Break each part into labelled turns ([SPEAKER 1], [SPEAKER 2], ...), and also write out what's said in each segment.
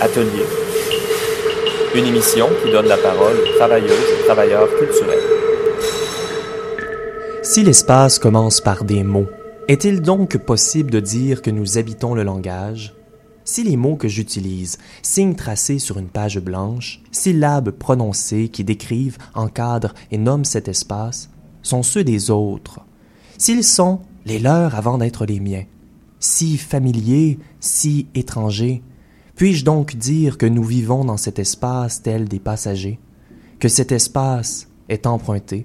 [SPEAKER 1] Atelier. Une émission qui donne la parole aux travailleuses et travailleurs culturels.
[SPEAKER 2] Si l'espace commence par des mots, est-il donc possible de dire que nous habitons le langage? Si les mots que j'utilise, signes tracés sur une page blanche, syllabes prononcées qui décrivent, encadrent et nomment cet espace, sont ceux des autres, s'ils sont les leurs avant d'être les miens, si familiers, si étrangers, puis-je donc dire que nous vivons dans cet espace tel des passagers, que cet espace est emprunté,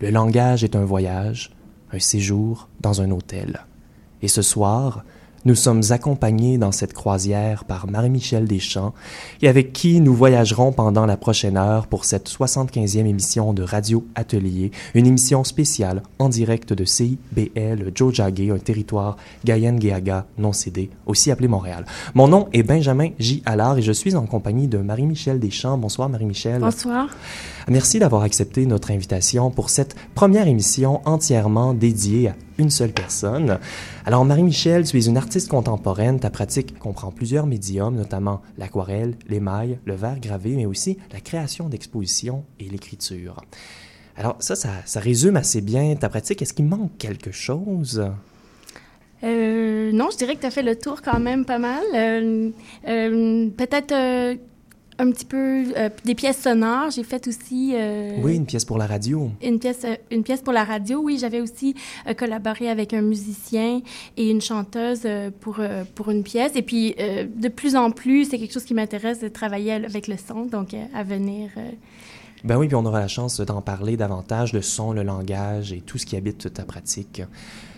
[SPEAKER 2] le langage est un voyage, un séjour dans un hôtel. Et ce soir, nous sommes accompagnés dans cette croisière par Marie-Michel Deschamps et avec qui nous voyagerons pendant la prochaine heure pour cette 75e émission de Radio Atelier, une émission spéciale en direct de CIBL Jojage, un territoire Gayen-Geaga non cédé, aussi appelé Montréal. Mon nom est Benjamin J. Allard et je suis en compagnie de Marie-Michel Deschamps. Bonsoir Marie-Michel.
[SPEAKER 3] Bonsoir.
[SPEAKER 2] Merci d'avoir accepté notre invitation pour cette première émission entièrement dédiée à une seule personne. Alors, Marie-Michel, tu es une artiste contemporaine. Ta pratique comprend plusieurs médiums, notamment l'aquarelle, l'émail, le verre gravé, mais aussi la création d'expositions et l'écriture. Alors, ça, ça, résume assez bien ta pratique. Est-ce qu'il manque quelque chose?
[SPEAKER 3] Euh, non, je dirais que tu as fait le tour quand même pas mal. Euh, euh, Peut-être un petit peu euh, des pièces sonores. J'ai fait aussi. Euh,
[SPEAKER 2] oui, une pièce pour la radio.
[SPEAKER 3] Une pièce, euh, une pièce pour la radio. Oui, j'avais aussi collaboré avec un musicien et une chanteuse pour pour une pièce. Et puis de plus en plus, c'est quelque chose qui m'intéresse de travailler avec le son, donc à venir.
[SPEAKER 2] Ben oui, puis on aura la chance d'en parler davantage, le son, le langage et tout ce qui habite ta pratique.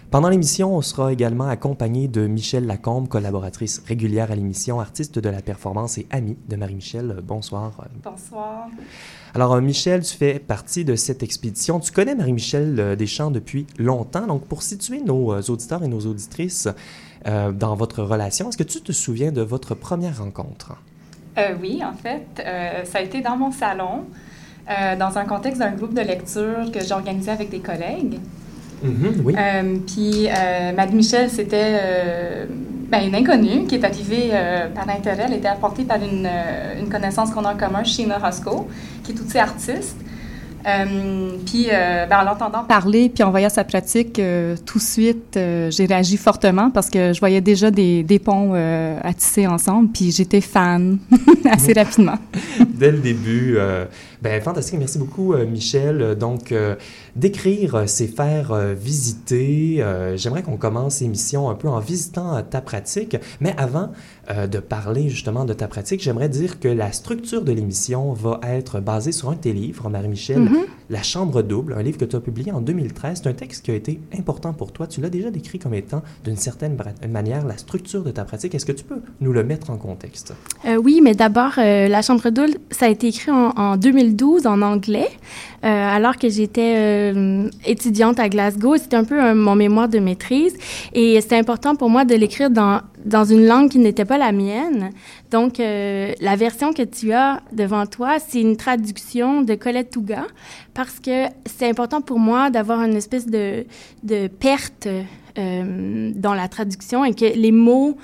[SPEAKER 2] Pendant l'émission, on sera également accompagné de Michel Lacombe, collaboratrice régulière à l'émission, artiste de la performance et amie de Marie-Michel. Bonsoir.
[SPEAKER 4] Bonsoir.
[SPEAKER 2] Alors, Michel, tu fais partie de cette expédition. Tu connais Marie-Michel Deschamps depuis longtemps. Donc, pour situer nos auditeurs et nos auditrices euh, dans votre relation, est-ce que tu te souviens de votre première rencontre?
[SPEAKER 4] Euh, oui, en fait, euh, ça a été dans mon salon, dans un contexte d'un groupe de lecture que j'organisais avec des collègues.
[SPEAKER 2] Oui.
[SPEAKER 4] euh, puis, euh, Madame Michel, c'était euh, ben, une inconnue qui est arrivée euh, par intérêt. Elle était apportée par une, une connaissance qu'on a en commun, Sheena Roscoe, qui est aussi artiste. puis, ben, en l'entendant parler, puis en voyant sa pratique, tout de suite, j'ai réagi fortement parce que je voyais déjà des, des ponts à tisser ensemble, puis j'étais fan assez rapidement.
[SPEAKER 2] Dès le début, ben, fantastique. Merci beaucoup, Michel. Donc, D'écrire, c'est faire visiter. Euh, J'aimerais qu'on commence l'émission un peu en visitant ta pratique. Mais avant euh, de parler justement de ta pratique, j'aimerais dire que la structure de l'émission va être basée sur un de tes livres, Marie-Michel, mm -hmm. La Chambre double, un livre que tu as publié en 2013. C'est un texte qui a été important pour toi. Tu l'as déjà décrit comme étant, d'une certaine manière, la structure de ta pratique. Est-ce que tu peux nous le mettre en contexte?
[SPEAKER 3] Euh, oui, mais d'abord, euh, La Chambre double, ça a été écrit en, en 2012 en anglais, alors que j'étais euh, étudiante à Glasgow. C'était un peu mon mémoire de maîtrise. Et c'était important pour moi de l'écrire dans, dans une langue qui n'était pas la mienne. Donc, euh, la version que tu as devant toi, c'est une traduction de Colette Touga parce que c'est important pour moi d'avoir une espèce de, de perte euh, dans la traduction et que les mots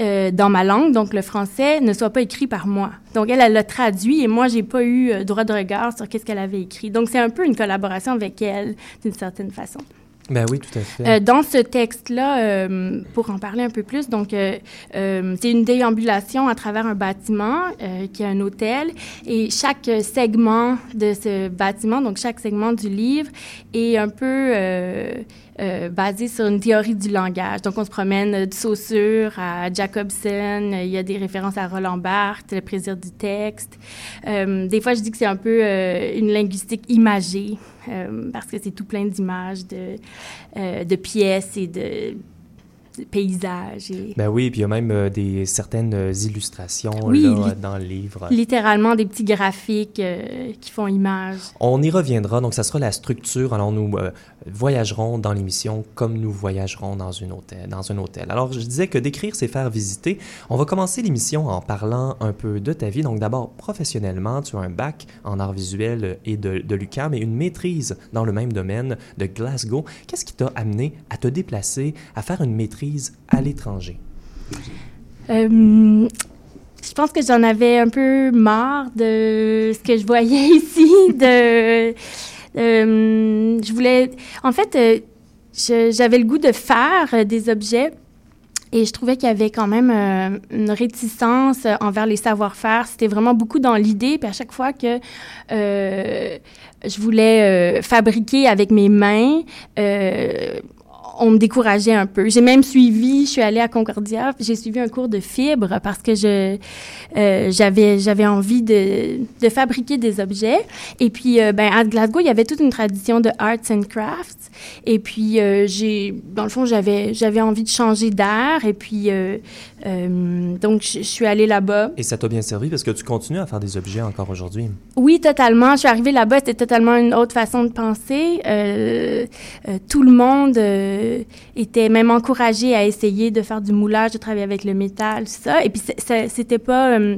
[SPEAKER 3] euh, dans ma langue, donc le français, ne soit pas écrit par moi. Donc, elle, elle l'a traduit et moi, j'ai pas eu euh, droit de regard sur qu'est-ce qu'elle avait écrit. Donc, c'est un peu une collaboration avec elle, d'une certaine façon.
[SPEAKER 2] Ben oui, tout à fait.
[SPEAKER 3] Euh, dans ce texte-là, euh, pour en parler un peu plus, donc euh, c'est une déambulation à travers un bâtiment qui est un hôtel et chaque segment de ce bâtiment, donc chaque segment du livre, est un peu basé sur une théorie du langage. Donc, on se promène de Saussure à Jacobson. Il y a des références à Roland Barthes, le plaisir du texte. Des fois, je dis que c'est un peu une linguistique imagée parce que c'est tout plein d'images, de, de pièces et de paysages. Et...
[SPEAKER 2] Ben oui, puis il y a même euh, des certaines illustrations oui, là, dans le livre.
[SPEAKER 3] Littéralement des petits graphiques euh, qui font image.
[SPEAKER 2] On y reviendra, donc ça sera la structure. Alors nous euh, voyagerons dans l'émission comme nous voyagerons dans, une hôtel, dans un hôtel. Alors je disais que d'écrire, c'est faire visiter. On va commencer l'émission en parlant un peu de ta vie. Donc d'abord, professionnellement, tu as un bac en arts visuels et de, de l'UQAM et une maîtrise dans le même domaine de Glasgow. Qu'est-ce qui t'a amené à te déplacer, à faire une maîtrise à l'étranger?
[SPEAKER 3] Euh, je pense que j'en avais un peu marre de ce que je voyais ici. De, je voulais, en fait, j'avais le goût de faire des objets et je trouvais qu'il y avait quand même euh, une réticence envers les savoir-faire. C'était vraiment beaucoup dans l'idée. Puis à chaque fois que euh, je voulais euh, fabriquer avec mes mains, on me décourageait un peu. J'ai même suivi, je suis allée à Concordia, j'ai suivi un cours de fibre parce que je euh, j'avais j'avais envie de, de fabriquer des objets. Et puis euh, ben à Glasgow, il y avait toute une tradition de arts and crafts. Et puis euh, j'ai dans le fond, j'avais j'avais envie de changer d'air et puis donc je suis allée là-bas.
[SPEAKER 2] Et ça t'a bien servi parce que tu continues à faire des objets encore aujourd'hui?
[SPEAKER 3] Oui, totalement. Je suis arrivée là-bas, c'était totalement une autre façon de penser. tout le monde euh, était même encouragé à essayer de faire du moulage, de travailler avec le métal, tout ça. Et puis, c'était pas... Euh,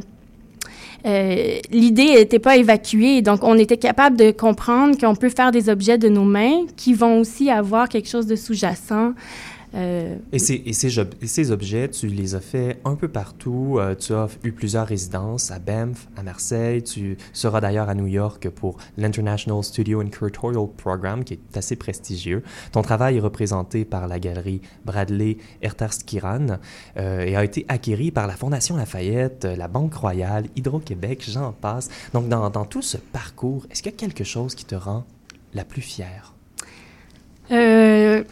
[SPEAKER 3] euh, l'idée n'était pas évacuée. Donc, on était capable de comprendre qu'on peut faire des objets de nos mains qui vont aussi avoir quelque chose de sous-jacent.
[SPEAKER 2] Euh, et, ces, et, ces, ces, objets, tu les as fait un peu partout. Euh, tu as eu plusieurs résidences à Banff, à Marseille. Tu seras d'ailleurs à New York pour l'International Studio and Curatorial Program, qui est assez prestigieux. Ton travail est représenté par la galerie Bradley Ertarskiran euh, et a été acquéri par la Fondation Lafayette, la Banque Royale, Hydro-Québec, j'en passe. Donc, dans, dans tout ce parcours, est-ce qu'il y a quelque chose qui te rend la plus fière?
[SPEAKER 3] Euh,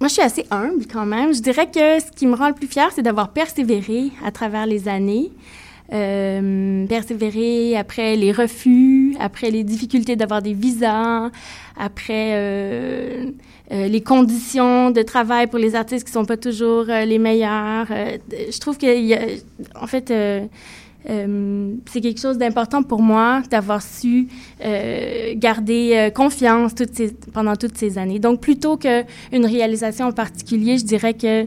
[SPEAKER 3] moi, je suis assez humble quand même. Je dirais que ce qui me rend le plus fière, c'est d'avoir persévéré à travers les années. Euh, persévérer après les refus, après les difficultés d'avoir des visas, après euh, euh, les conditions de travail pour les artistes qui sont pas toujours les meilleures. je trouve qu'il y a, en fait, euh, c'est quelque chose d'important pour moi d'avoir su euh, garder euh, confiance pendant toutes ces années. Donc, plutôt qu'une réalisation en particulier, je dirais que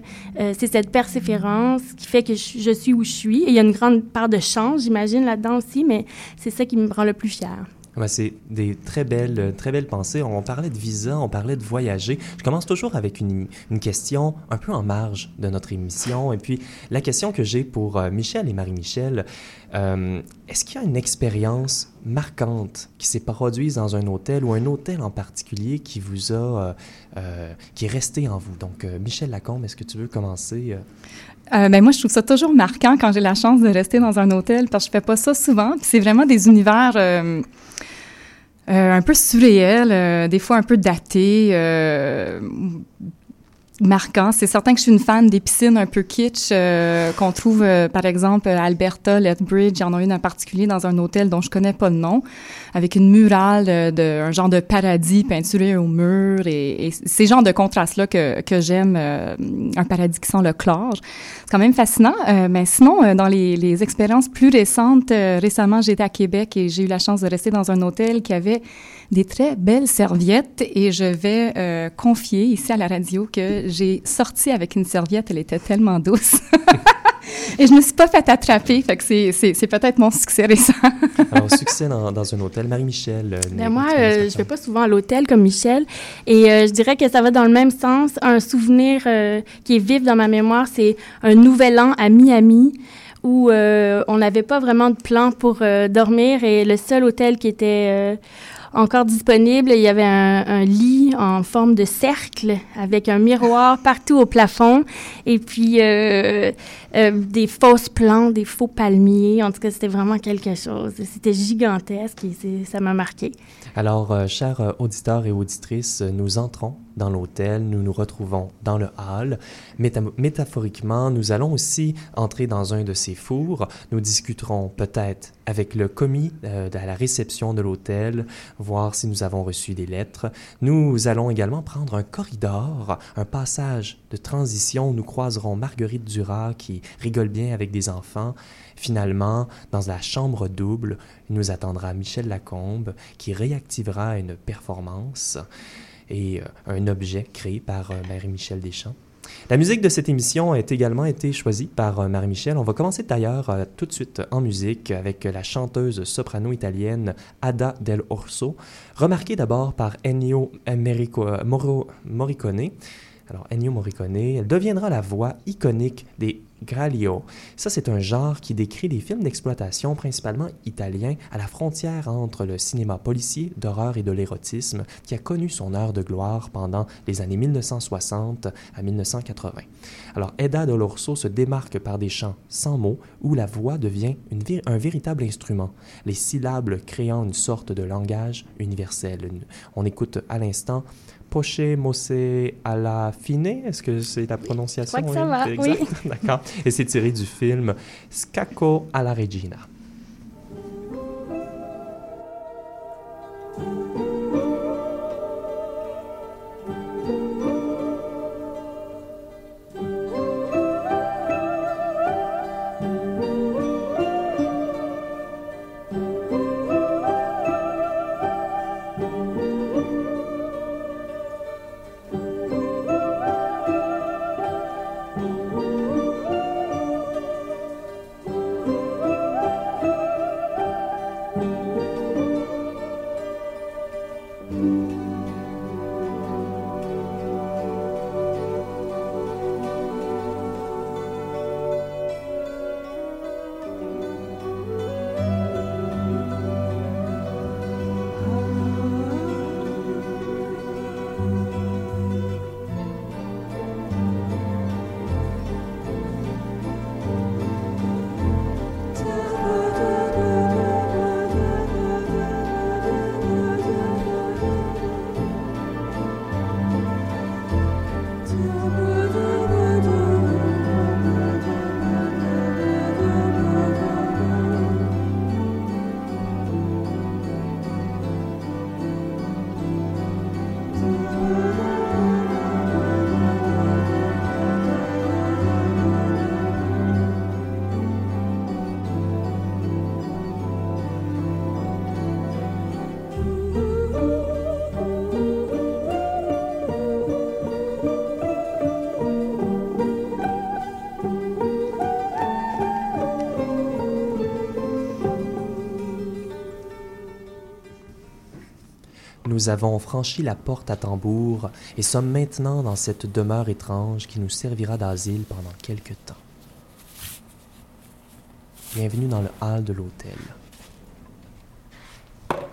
[SPEAKER 3] c'est cette persévérance qui fait que je, suis où je suis. Et il y a une grande part de chance, j'imagine, là-dedans aussi, mais c'est ça qui me rend le plus fière.
[SPEAKER 2] C'est des très belles, très belles pensées. On parlait de visa, on parlait de voyager. Je commence toujours avec une, une question un peu en marge de notre émission. Et puis, la question que j'ai pour euh, Michel et Marie-Michel, euh, est-ce qu'il y a une expérience marquante qui s'est produite dans un hôtel ou un hôtel en particulier qui vous a, euh, qui est resté en vous? Donc, Michel Lacombe, est-ce que tu veux commencer?
[SPEAKER 5] ben moi, je trouve ça toujours marquant quand j'ai la chance de rester dans un hôtel parce que je fais pas ça souvent. c'est vraiment des univers euh, un peu surréel, euh, des fois un peu daté, euh, marquant. C'est certain que je suis une fan des piscines un peu kitsch euh, qu'on trouve, euh, par exemple, à Alberta, Lethbridge. Il y en a une en particulier dans un hôtel dont je connais pas le nom, avec une murale euh, de un genre de paradis peinturé au mur et, et ces genres de contrastes-là que, que j'aime, un paradis qui sent le chlore. C'est quand même fascinant. mais sinon, dans les, les, expériences plus récentes, récemment, j'étais à Québec et j'ai eu la chance de rester dans un hôtel qui avait des très belles serviettes et je vais euh, confier ici à la radio que j'ai sorti avec une serviette, elle était tellement douce. et je me suis pas fait attraper, fait que c'est, peut-être mon succès récent.
[SPEAKER 2] Alors, succès dans, dans un hôtel. Marie-Michel. Euh,
[SPEAKER 3] ben moi, euh, je vais pas souvent à l'hôtel comme Michel. Et je dirais que ça va dans le même sens. Un souvenir qui est vif dans ma mémoire, c'est un nouvel an à Miami où on n'avait pas vraiment de plan pour dormir et le seul hôtel qui était encore disponible. Il y avait un, lit en forme de cercle avec un miroir partout au plafond et puis euh, euh, des fausses plantes, des faux palmiers. En tout cas, c'était vraiment quelque chose. C'était gigantesque et ça m'a marqué.
[SPEAKER 2] Alors, euh, chers auditeurs et auditrices, nous entrons dans l'hôtel, nous nous retrouvons dans le hall. métaphoriquement, nous allons aussi entrer dans un de ces fours. Nous discuterons peut-être avec le commis euh, à la réception de l'hôtel, voir si nous avons reçu des lettres. Nous allons également prendre un corridor, un passage de transition où nous croiserons Marguerite Duras qui rigole bien avec des enfants. Finalement, dans la chambre double, nous attendra Michel Lacombe qui réactivera une performance et euh, un objet créé par euh, Marie-Michel Deschamps. La musique de cette émission a également été choisie par euh, Marie-Michel. On va commencer d'ailleurs tout de suite en musique avec la chanteuse soprano italienne Ada Del Orso, remarquée d'abord par Ennio Morricone. Alors, Ennio Morricone, elle deviendra la voix iconique des Gralio. Ça, c'est un genre qui décrit des films d'exploitation, principalement italiens, à la frontière entre le cinéma policier, d'horreur et de l'érotisme, qui a connu son heure de gloire pendant les années 1960 à 1980. Alors, Edda Dolorso se démarque par des chants sans mots où la voix devient un véritable instrument, les syllabes créant une sorte de langage universel. On écoute à l'instant Poche Mosse alla fine, est-ce que c'est la prononciation?
[SPEAKER 3] Je crois que ça va, oui.
[SPEAKER 2] D'accord. Et c'est tiré du film Scacco alla Regina. Nous avons franchi la porte à tambour et sommes maintenant dans cette demeure étrange qui nous servira d'asile pendant quelque temps. Bienvenue dans le hall de l'hôtel.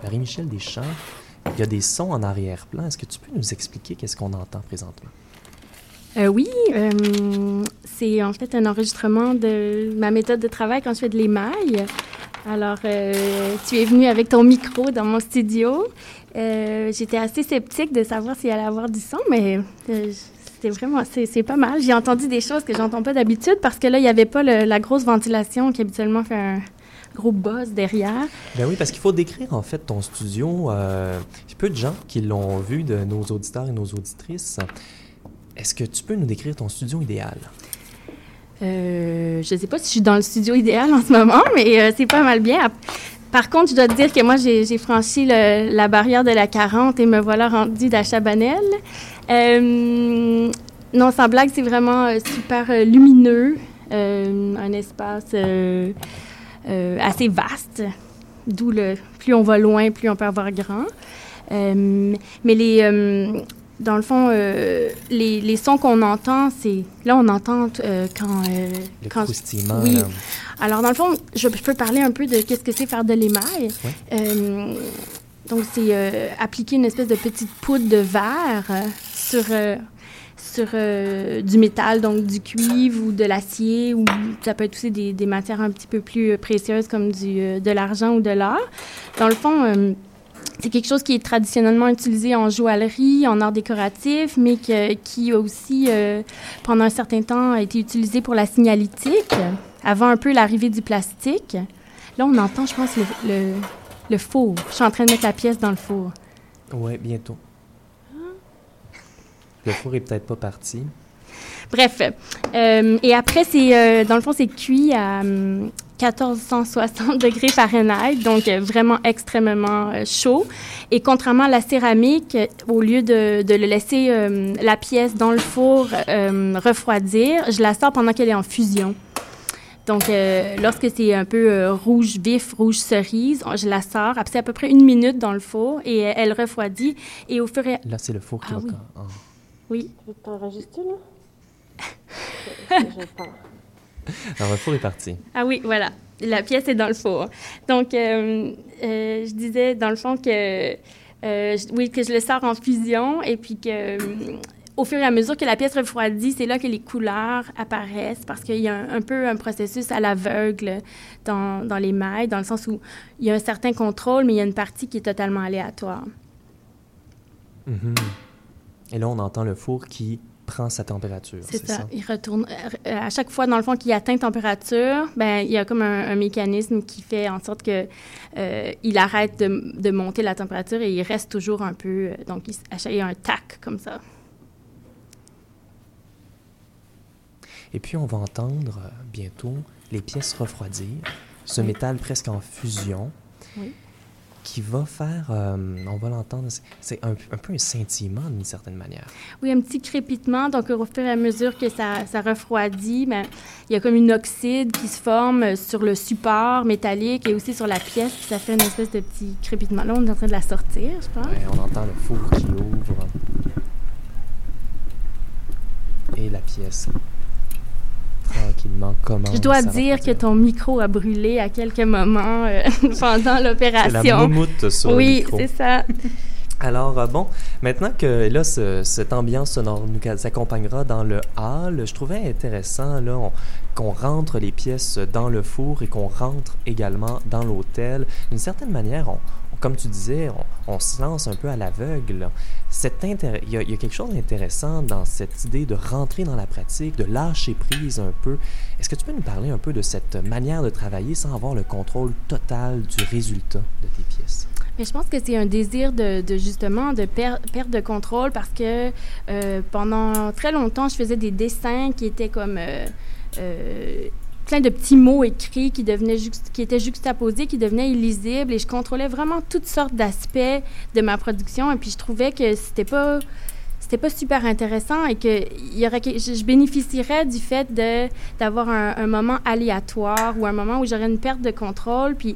[SPEAKER 2] Marie-Michel Deschamps, il y a des sons en arrière-plan. Est-ce que tu peux nous expliquer qu'est-ce qu'on entend présentement?
[SPEAKER 3] Euh, oui, euh, c'est en fait un enregistrement de ma méthode de travail quand je fais de l'émail. Alors, euh, tu es venu avec ton micro dans mon studio. Euh, j'étais assez sceptique de savoir s'il allait avoir du son, mais euh, c'était vraiment, c'est pas mal. J'ai entendu des choses que j'entends pas d'habitude parce que là, il n'y avait pas la grosse ventilation qui habituellement fait un gros buzz derrière.
[SPEAKER 2] Ben oui, parce qu'il faut décrire en fait ton studio. Euh, il y a peu de gens qui l'ont vu, de nos auditeurs et nos auditrices. Est-ce que tu peux nous décrire ton studio idéal?
[SPEAKER 3] Euh, je ne sais pas si je suis dans le studio idéal en ce moment, mais euh, c'est pas mal bien. Par contre, je dois te dire que moi, j'ai franchi la barrière de la 40 et me voilà rendue d'Achabanel. Euh, non, sans blague, c'est vraiment euh, super lumineux, un espace assez vaste, d'où le plus on va loin, plus on peut avoir grand. mais les, dans le fond, euh, les, les, sons qu'on entend, c'est... Là, on entend euh, quand...
[SPEAKER 2] Euh, le quand
[SPEAKER 3] Oui. Alors, dans le fond, je, peux parler un peu de qu'est-ce que c'est faire de l'émail. Euh, donc, c'est appliquer une espèce de petite poudre de verre sur, sur du métal, donc du cuivre ou de l'acier, ou ça peut être aussi des, des, matières un petit peu plus précieuses comme du, de l'argent ou de l'or. Dans le fond c'est quelque chose qui est traditionnellement utilisé en joaillerie, en art décoratif, mais qui a aussi, euh, pendant un certain temps, a été utilisé pour la signalétique, avant un peu l'arrivée du plastique. Là, on entend, je pense, le, le, four. Je suis en train de mettre la pièce dans le four.
[SPEAKER 2] Oui, bientôt. Le four est peut-être pas parti.
[SPEAKER 3] Bref. Euh, et après, c'est, euh, dans le fond, c'est cuit à, 1460 degrés Fahrenheit, donc euh, vraiment extrêmement euh, chaud. Et contrairement à la céramique, euh, au lieu de, de le laisser la pièce dans le four refroidir, je la sors pendant qu'elle est en fusion. Donc, lorsque c'est un peu rouge vif, rouge cerise, je la sors. Après, c'est à peu près une minute dans le four et elle refroidit. Et au fur et
[SPEAKER 2] Là, c'est le four qui
[SPEAKER 3] ah,
[SPEAKER 2] va...
[SPEAKER 3] Oui. Oui.
[SPEAKER 6] Tu t'enregistres, là?
[SPEAKER 2] Alors, le four est parti.
[SPEAKER 3] Ah oui, voilà. La pièce est dans le four. Donc, euh, euh, je disais, dans le fond, que, euh, oui, que je le sors en fusion et puis que au fur et à mesure que la pièce refroidit, c'est là que les couleurs apparaissent parce qu'il y a un, peu un processus à l'aveugle dans, dans, les mailles, dans le sens où il y a un certain contrôle, mais il y a une partie qui est totalement aléatoire.
[SPEAKER 2] Mm-hmm. Et là, on entend le four qui prend sa température.
[SPEAKER 3] C'est ça. Il retourne. Euh, à chaque fois, dans le fond, qu'il atteint température, ben il y a comme un, mécanisme qui fait en sorte que euh, il arrête de, de, monter la température et il reste toujours un peu. Euh, donc, il, il y a un tac comme ça.
[SPEAKER 2] Et puis, on va entendre bientôt les pièces refroidir, ce métal presque en fusion.
[SPEAKER 3] Oui
[SPEAKER 2] qui va faire, euh, on va l'entendre, c'est un, peu un scintillement d'une certaine manière.
[SPEAKER 3] Oui, un petit crépitement. Donc, au fur et à mesure que ça, ça refroidit, ben, il y a comme une oxyde qui se forme sur le support métallique et aussi sur la pièce. ça fait une espèce de petit crépitement. Là, on est en train de la sortir, je pense.
[SPEAKER 2] Oui, on entend le four qui ouvre. Et la pièce commence.
[SPEAKER 3] Je dois dire que ton micro a brûlé à quelques moments euh, pendant l'opération.
[SPEAKER 2] La moumoute sur
[SPEAKER 3] oui,
[SPEAKER 2] le
[SPEAKER 3] Oui, c'est ça.
[SPEAKER 2] Alors, euh, bon, maintenant que là, cette ambiance sonore nous accompagnera dans le hall, je trouvais intéressant là, qu'on rentre les pièces dans le four et qu'on rentre également dans l'hôtel. D'une certaine manière, on, comme tu disais, on, se lance un peu à l'aveugle. Il y, a quelque chose d'intéressant dans cette idée de rentrer dans la pratique, de lâcher prise un peu. Est-ce que tu peux nous parler un peu de cette manière de travailler sans avoir le contrôle total du résultat de tes pièces?
[SPEAKER 3] Mais je pense que c'est un désir de, justement de perdre de contrôle parce que euh, pendant très longtemps, je faisais des dessins qui étaient comme euh, euh, plein de petits mots écrits qui, devenaient qui étaient juxtaposés, qui devenaient illisibles. Et je contrôlais vraiment toutes sortes d'aspects de ma production. Et puis, je trouvais que c'était pas c'était pas super intéressant et que y aurait, je, bénéficierais du fait d'avoir un, moment aléatoire ou un moment où j'aurais une perte de contrôle. Puis,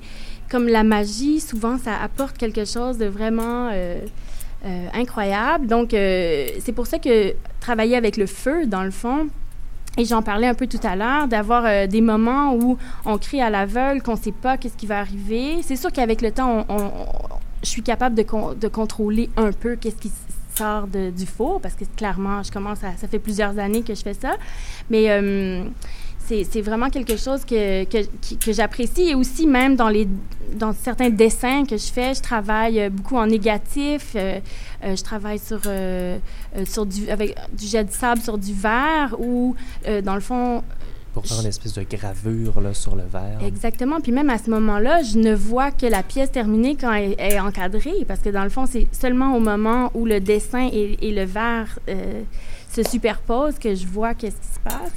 [SPEAKER 3] comme la magie, souvent, ça apporte quelque chose de vraiment euh, euh, incroyable. Donc, euh, c'est pour ça que travailler avec le feu, dans le fond, et j'en parlais un peu tout à l'heure, d'avoir euh, des moments où on crie à l'aveugle, qu'on ne sait pas qu'est-ce qui va arriver. C'est sûr qu'avec le temps, je suis capable de, de contrôler un peu qu'est-ce qui sort de, du four, parce que clairement, je commence à, ça fait plusieurs années que je fais ça. Mais euh, c'est vraiment quelque chose que, que, que j'apprécie. Et aussi, même dans, les, dans certains dessins que je fais, je travaille euh, beaucoup en négatif. Euh, euh, je travaille sur, sur du, avec du jet de sable sur du verre ou, dans le fond...
[SPEAKER 2] Pour faire une espèce de gravure là, sur le verre.
[SPEAKER 3] Exactement. Puis même à ce moment-là, je ne vois que la pièce terminée quand elle, est encadrée, parce que dans le fond, c'est seulement au moment où le dessin et, et le verre se superposent que je vois qu'est-ce qui se passe.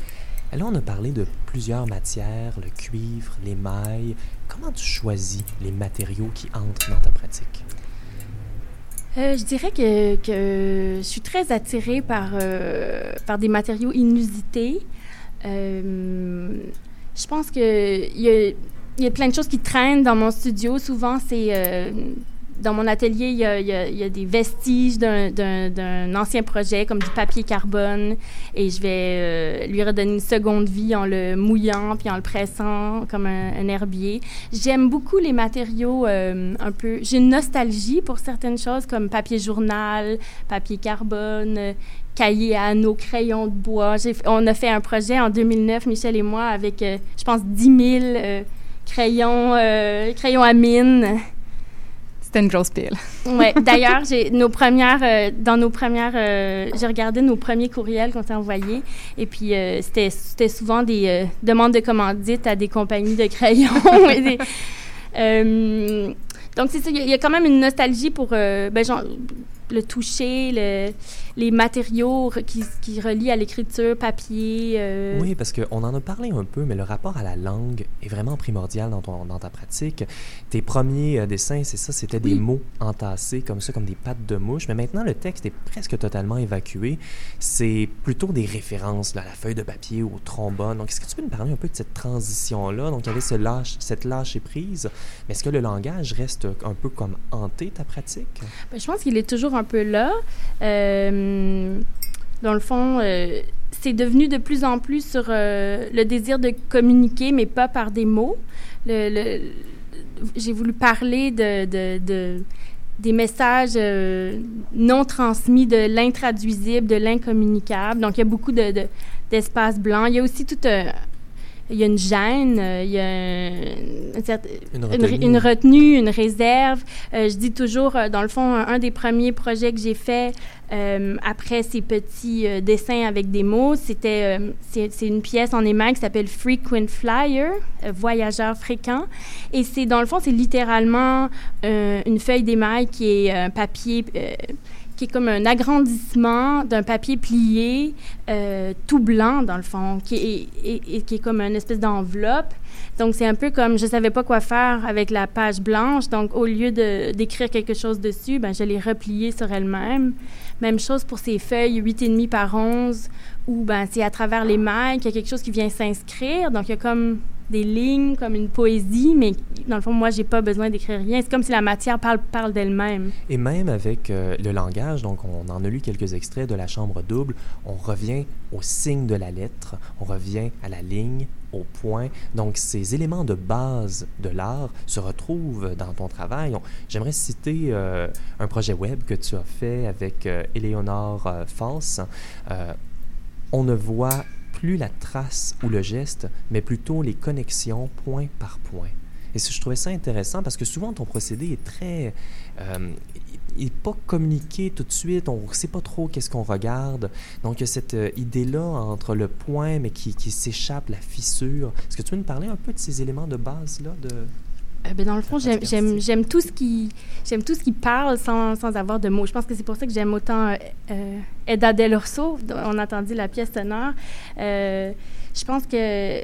[SPEAKER 2] Là, on a parlé de plusieurs matières, le cuivre, l'émail. Comment tu choisis les matériaux qui entrent dans ta pratique?
[SPEAKER 3] Euh, je dirais que, je suis très attirée par, euh, par des matériaux inusités. Euh, je pense qu'il y y a plein de choses qui traînent dans mon studio. Souvent, c'est dans mon atelier, il y a, des vestiges d'un ancien projet, comme du papier carbone, et je vais euh, lui redonner une seconde vie en le mouillant puis en le pressant comme un, herbier. J'aime beaucoup les matériaux euh, un peu. J'ai une nostalgie pour certaines choses, comme papier journal, papier carbone, cahier à anneaux, crayons de bois. On a fait un projet en 2009, Michel et moi, avec, euh, je pense, 10 000 crayons, crayons à mine
[SPEAKER 5] une grosse pile.
[SPEAKER 3] oui. D'ailleurs, j'ai nos premières, euh, dans nos premières, euh, j'ai regardé nos premiers courriels qu'on s'est envoyés. Et puis, euh, c'était souvent des demandes de commandite à des compagnies de crayons. donc, c'est ça. Il y, a quand même une nostalgie pour ben, genre, le toucher, le les matériaux qui, qui relient à l'écriture, papier. Euh.
[SPEAKER 2] Oui, parce qu'on en a parlé un peu, mais le rapport à la langue est vraiment primordial dans, ton, dans ta pratique. Tes premiers euh, dessins, c'est ça, c'était des mots entassés comme ça, comme des pattes de mouche. Mais maintenant, le texte est presque totalement évacué. C'est plutôt des références à la feuille de papier ou au trombone. Donc, est-ce que tu peux nous parler un peu de cette transition-là? Donc, il y avait ce lâche, cette lâche prise. Mais est-ce que le langage reste un peu comme hanté ta pratique?
[SPEAKER 3] Ben, je pense qu'il est toujours un peu là. Euh, dans le fond, c'est devenu de plus en plus sur le désir de communiquer, mais pas par des mots. J'ai voulu parler de, de, de des messages non transmis, de l'intraduisible, de l'incommunicable. Donc, il y a beaucoup de, d'espace blanc. Il y a aussi tout un, il y a une gêne, euh, il y a une, retenue. une, réserve. Euh, je dis toujours, euh, dans le fond, un, des premiers projets que j'ai fait après ces petits dessins avec des mots, c'était c'est une pièce en émail qui s'appelle Frequent Flyer, voyageur fréquent. Et c'est dans le fond, c'est littéralement une feuille d'émail qui est un papier qui est comme un agrandissement d'un papier plié, euh, tout blanc dans le fond, qui est, et, qui est comme une espèce d'enveloppe. Donc c'est un peu comme je savais pas quoi faire avec la page blanche, donc au lieu d'écrire quelque chose dessus, ben je l'ai replié sur elle-même. Même chose pour ces feuilles 8,5 par 11, où ben c'est à travers les mailles qu'il y a quelque chose qui vient s'inscrire. Donc il y a comme des lignes comme une poésie, mais dans le fond, moi, j'ai pas besoin d'écrire rien. C'est comme si la matière parle, parle d'elle-même.
[SPEAKER 2] Et même avec euh, le langage, donc on en a lu quelques extraits de la chambre double, on revient au signe de la lettre, on revient à la ligne, au point. Donc, ces éléments de base de l'art se retrouvent dans ton travail. J'aimerais citer euh, un projet web que tu as fait avec euh, Éléonore Foss. on ne voit plus la trace ou le geste, mais plutôt les connexions point par point. Et je trouvais ça intéressant parce que souvent ton procédé est très... Euh, il n'est pas communiqué tout de suite, on ne sait pas trop qu'est-ce qu'on regarde. Donc, il y a cette euh, idée-là entre le point, mais qui, qui s'échappe, la fissure. Est-ce que tu veux nous parler un peu de ces éléments de base-là de,
[SPEAKER 3] euh, ben, dans le fond, j'aime tout ce qui j'aime tout ce qui parle sans, sans, avoir de mots. Je pense que c'est pour ça que j'aime autant euh, euh Edda Del Orso. On a entendu la pièce sonore. Euh, je pense que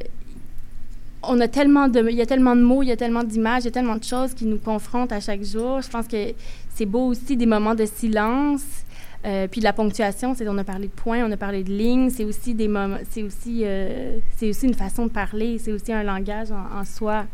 [SPEAKER 3] on a tellement de il y a tellement de mots, il y a tellement d'images, il y a tellement de choses qui nous confrontent à chaque jour. Je pense que c'est beau aussi des moments de silence. Euh, puis la ponctuation, c'est on a parlé de points, on a parlé de lignes, c'est aussi des moments, c'est aussi c'est aussi une façon de parler, c'est aussi un langage en soi.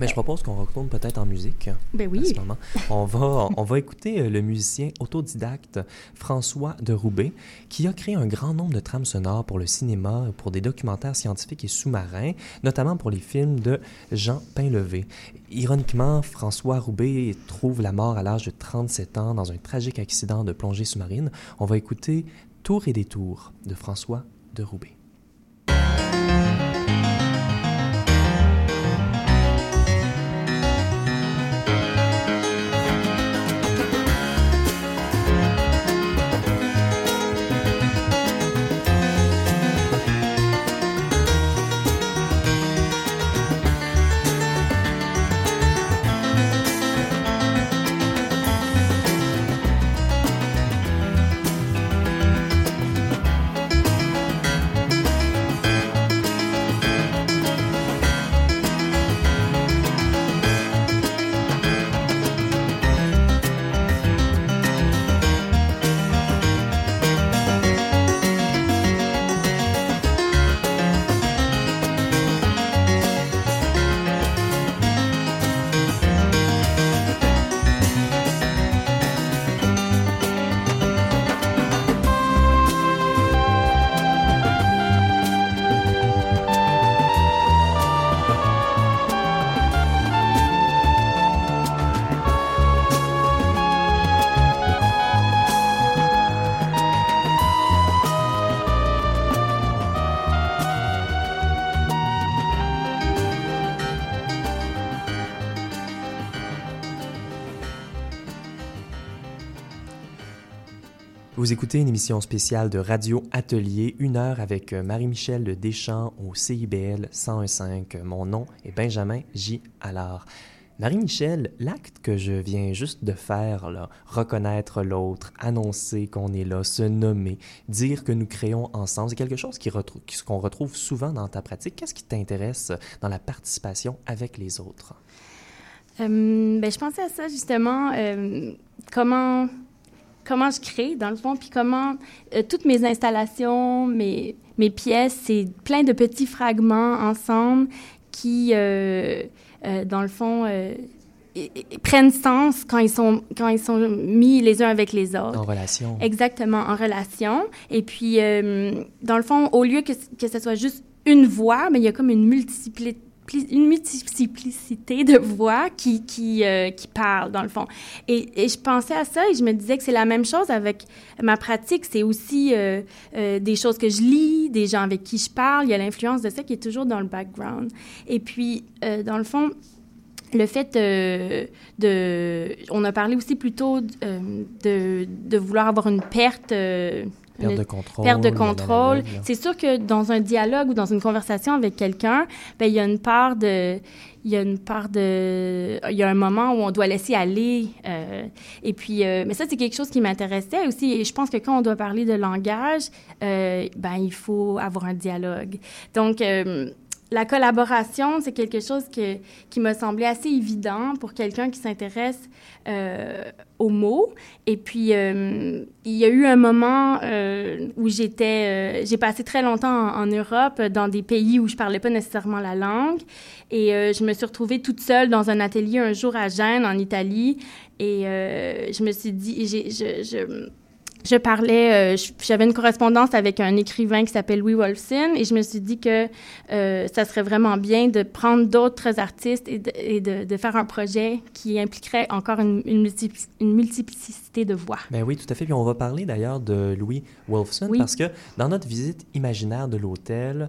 [SPEAKER 2] Mais je propose qu'on retourne peut-être en musique.
[SPEAKER 3] Ben oui.
[SPEAKER 2] ce moment. On va, on va écouter euh, le musicien autodidacte François de Roubaix, qui a créé un grand nombre de trames sonores pour le cinéma, pour des documentaires scientifiques et sous-marins, notamment pour les films de Jean Painlevé. Ironiquement, François Roubaix trouve la mort à l'âge de 37 ans dans un tragique accident de plongée sous-marine. On va écouter Tour et détour de François de Roubaix. Vous écoutez une émission spéciale de Radio Atelier, une heure avec euh, Marie-Michel Deschamps au CIBL 101.5. Mon nom est Benjamin J. Allard. Marie-Michel, l'acte que je viens juste de faire, reconnaître l'autre, annoncer qu'on est là, se nommer, dire que nous créons ensemble, c'est quelque chose qu'on retrouve souvent dans ta pratique. Qu'est-ce qui t'intéresse dans la participation avec les autres?
[SPEAKER 3] Euh, ben, je pensais à ça justement. Euh, comment comment je crée, dans le fond, puis comment euh, toutes mes installations, mes, mes pièces, c'est plein de petits fragments ensemble qui, euh, euh, dans le fond, prennent sens quand ils sont quand ils sont mis les uns avec les autres.
[SPEAKER 2] En relation.
[SPEAKER 3] Exactement, en relation. Et puis, dans le fond, au lieu que, que ce soit juste une voix, mais il y a comme une multiplicité une multiplicité de voix qui, qui, euh, qui parlent, dans le fond. Et, et, je pensais à ça et je me disais que c'est la même chose avec ma pratique. C'est aussi euh, euh, des choses que je lis, des gens avec qui je parle. Il y a l'influence de ça qui est toujours dans le background. Et puis, dans le fond, le fait de, On a parlé aussi plutôt de, de vouloir avoir une perte
[SPEAKER 2] Perte de contrôle.
[SPEAKER 3] Perte de contrôle. C'est sûr que dans un dialogue ou dans une conversation avec quelqu'un, ben, il y a une part de... Il y a une part de... Il y a un moment où on doit laisser aller. Euh, et puis, euh, mais ça, c'est quelque chose qui m'intéressait aussi. Et je pense que quand on doit parler de langage, euh, ben, il faut avoir un dialogue. Donc, la collaboration, c'est quelque chose qui m'a semblé assez évident pour quelqu'un qui s'intéresse euh, aux mots. Et puis, euh, il y a eu un moment euh, où j'étais, j'ai passé très longtemps en, Europe, dans des pays où je parlais pas nécessairement la langue. Et je me suis retrouvée toute seule dans un atelier un jour à Gênes, en Italie. Et je me suis dit, je parlais, euh, j'avais une correspondance avec un écrivain qui s'appelle Louis Wolfson et je me suis dit que euh, ça serait vraiment bien de prendre d'autres artistes et, de, de, faire un projet qui impliquerait encore une, une, multiplicité de voix.
[SPEAKER 2] Ben oui, tout à fait. Puis on va parler d'ailleurs de Louis Wolfson parce que dans notre visite imaginaire de l'hôtel,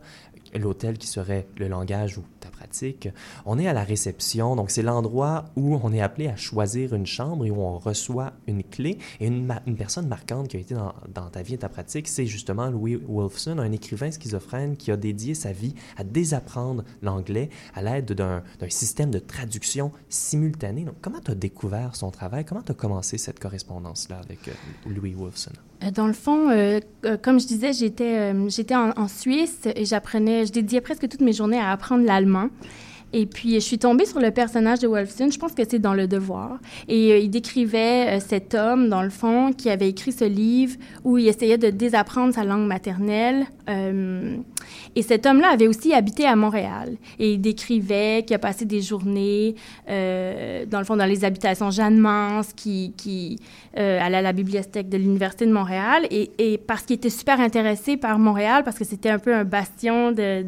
[SPEAKER 2] l'hôtel qui serait le langage ou ta pratique, on est à la réception, donc c'est l'endroit où on est appelé à choisir une chambre et où on reçoit une clé. Et une, personne marquante qui a été dans, ta vie et ta pratique, c'est justement Louis Wolfson, un écrivain schizophrène qui a dédié sa vie à désapprendre l'anglais à l'aide d'un système de traduction simultanée. Donc, comment tu as découvert son travail? Comment tu as commencé cette correspondance-là avec euh, Louis Wolfson?
[SPEAKER 3] Euh, dans le fond, euh, comme je disais, j'étais j'étais en, en, Suisse et j'apprenais, je dédiais presque toutes mes journées à apprendre l'allemand allemand. Et puis, je suis tombée sur le personnage de Wolfson, je pense que c'est dans Le Devoir. Et euh, il décrivait euh, cet homme, dans le fond, qui avait écrit ce livre où il essayait de désapprendre sa langue maternelle. Euh, et cet homme-là avait aussi habité à Montréal. Et il décrivait qu'il a passé des journées, dans le fond, dans les habitations Jeanne Mance, qui, allait à la bibliothèque de l'Université de Montréal. Et, parce qu'il était super intéressé par Montréal, parce que c'était un peu un bastion de,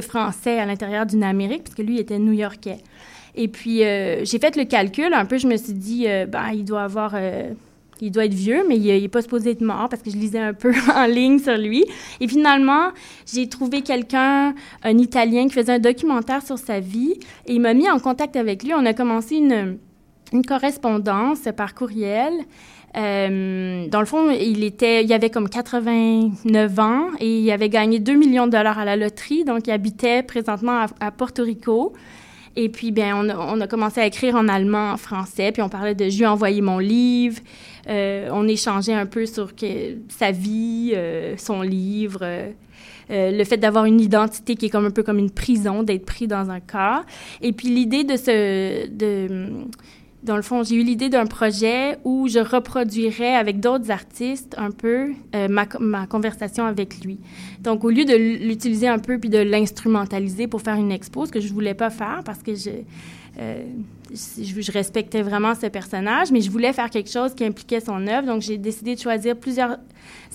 [SPEAKER 3] Français à l'intérieur d'une Amérique, parce que lui, était new-yorkais. Et puis, euh, j'ai fait le calcul. Un peu, je me suis dit, euh, ben, il doit avoir... Euh, il doit être vieux, mais il n'est pas supposé être mort parce que je lisais un peu en ligne sur lui. Et finalement, j'ai trouvé quelqu'un, un Italien, qui faisait un documentaire sur sa vie et il m'a mis en contact avec lui. On a commencé une, une correspondance par courriel. Dans le fond, il était, il avait comme 89 ans et il avait gagné 2 millions de dollars à la loterie. Donc, il habitait présentement à Porto Rico. Et puis, bien, on a, commencé à écrire en allemand, en français, puis on parlait de « je lui ai envoyé mon livre euh, on échangeait un peu sur sa vie, euh, son livre, euh, le fait d'avoir une identité qui est comme un peu comme une prison, d'être pris dans un corps. Et puis l'idée de ce... dans le fond, j'ai eu l'idée d'un projet où je reproduirais avec d'autres artistes un peu euh, ma, ma, conversation avec lui. Donc, au lieu de l'utiliser un peu puis de l'instrumentaliser pour faire une expo, ce que je voulais pas faire parce que je, euh, je, je, respectais vraiment ce personnage, mais je voulais faire quelque chose qui impliquait son œuvre. Donc, j'ai décidé de choisir plusieurs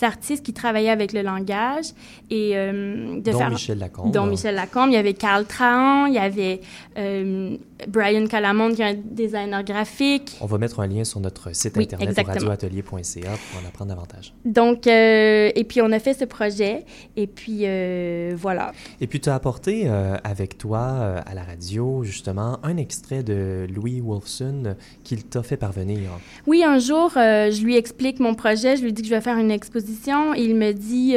[SPEAKER 3] artistes qui travaillaient avec le langage et euh, de
[SPEAKER 2] dont
[SPEAKER 3] faire...
[SPEAKER 2] Michel Lacombe.
[SPEAKER 3] Dont Michel Lacombe. Il y avait Carl Trahan, il y avait euh, Brian Calamonde, qui est un designer graphique.
[SPEAKER 2] On va mettre un lien sur notre site
[SPEAKER 3] oui,
[SPEAKER 2] internet radioatelier.ca pour en apprendre davantage.
[SPEAKER 3] Donc, euh, et puis on a fait ce projet, et puis euh, voilà.
[SPEAKER 2] Et puis tu as apporté avec toi à la radio, justement, un extrait de Louis Wolfson qu'il t'a fait parvenir.
[SPEAKER 3] Oui, un jour, euh, je lui explique mon projet, je lui dis que je vais faire une exposition, et il me dit,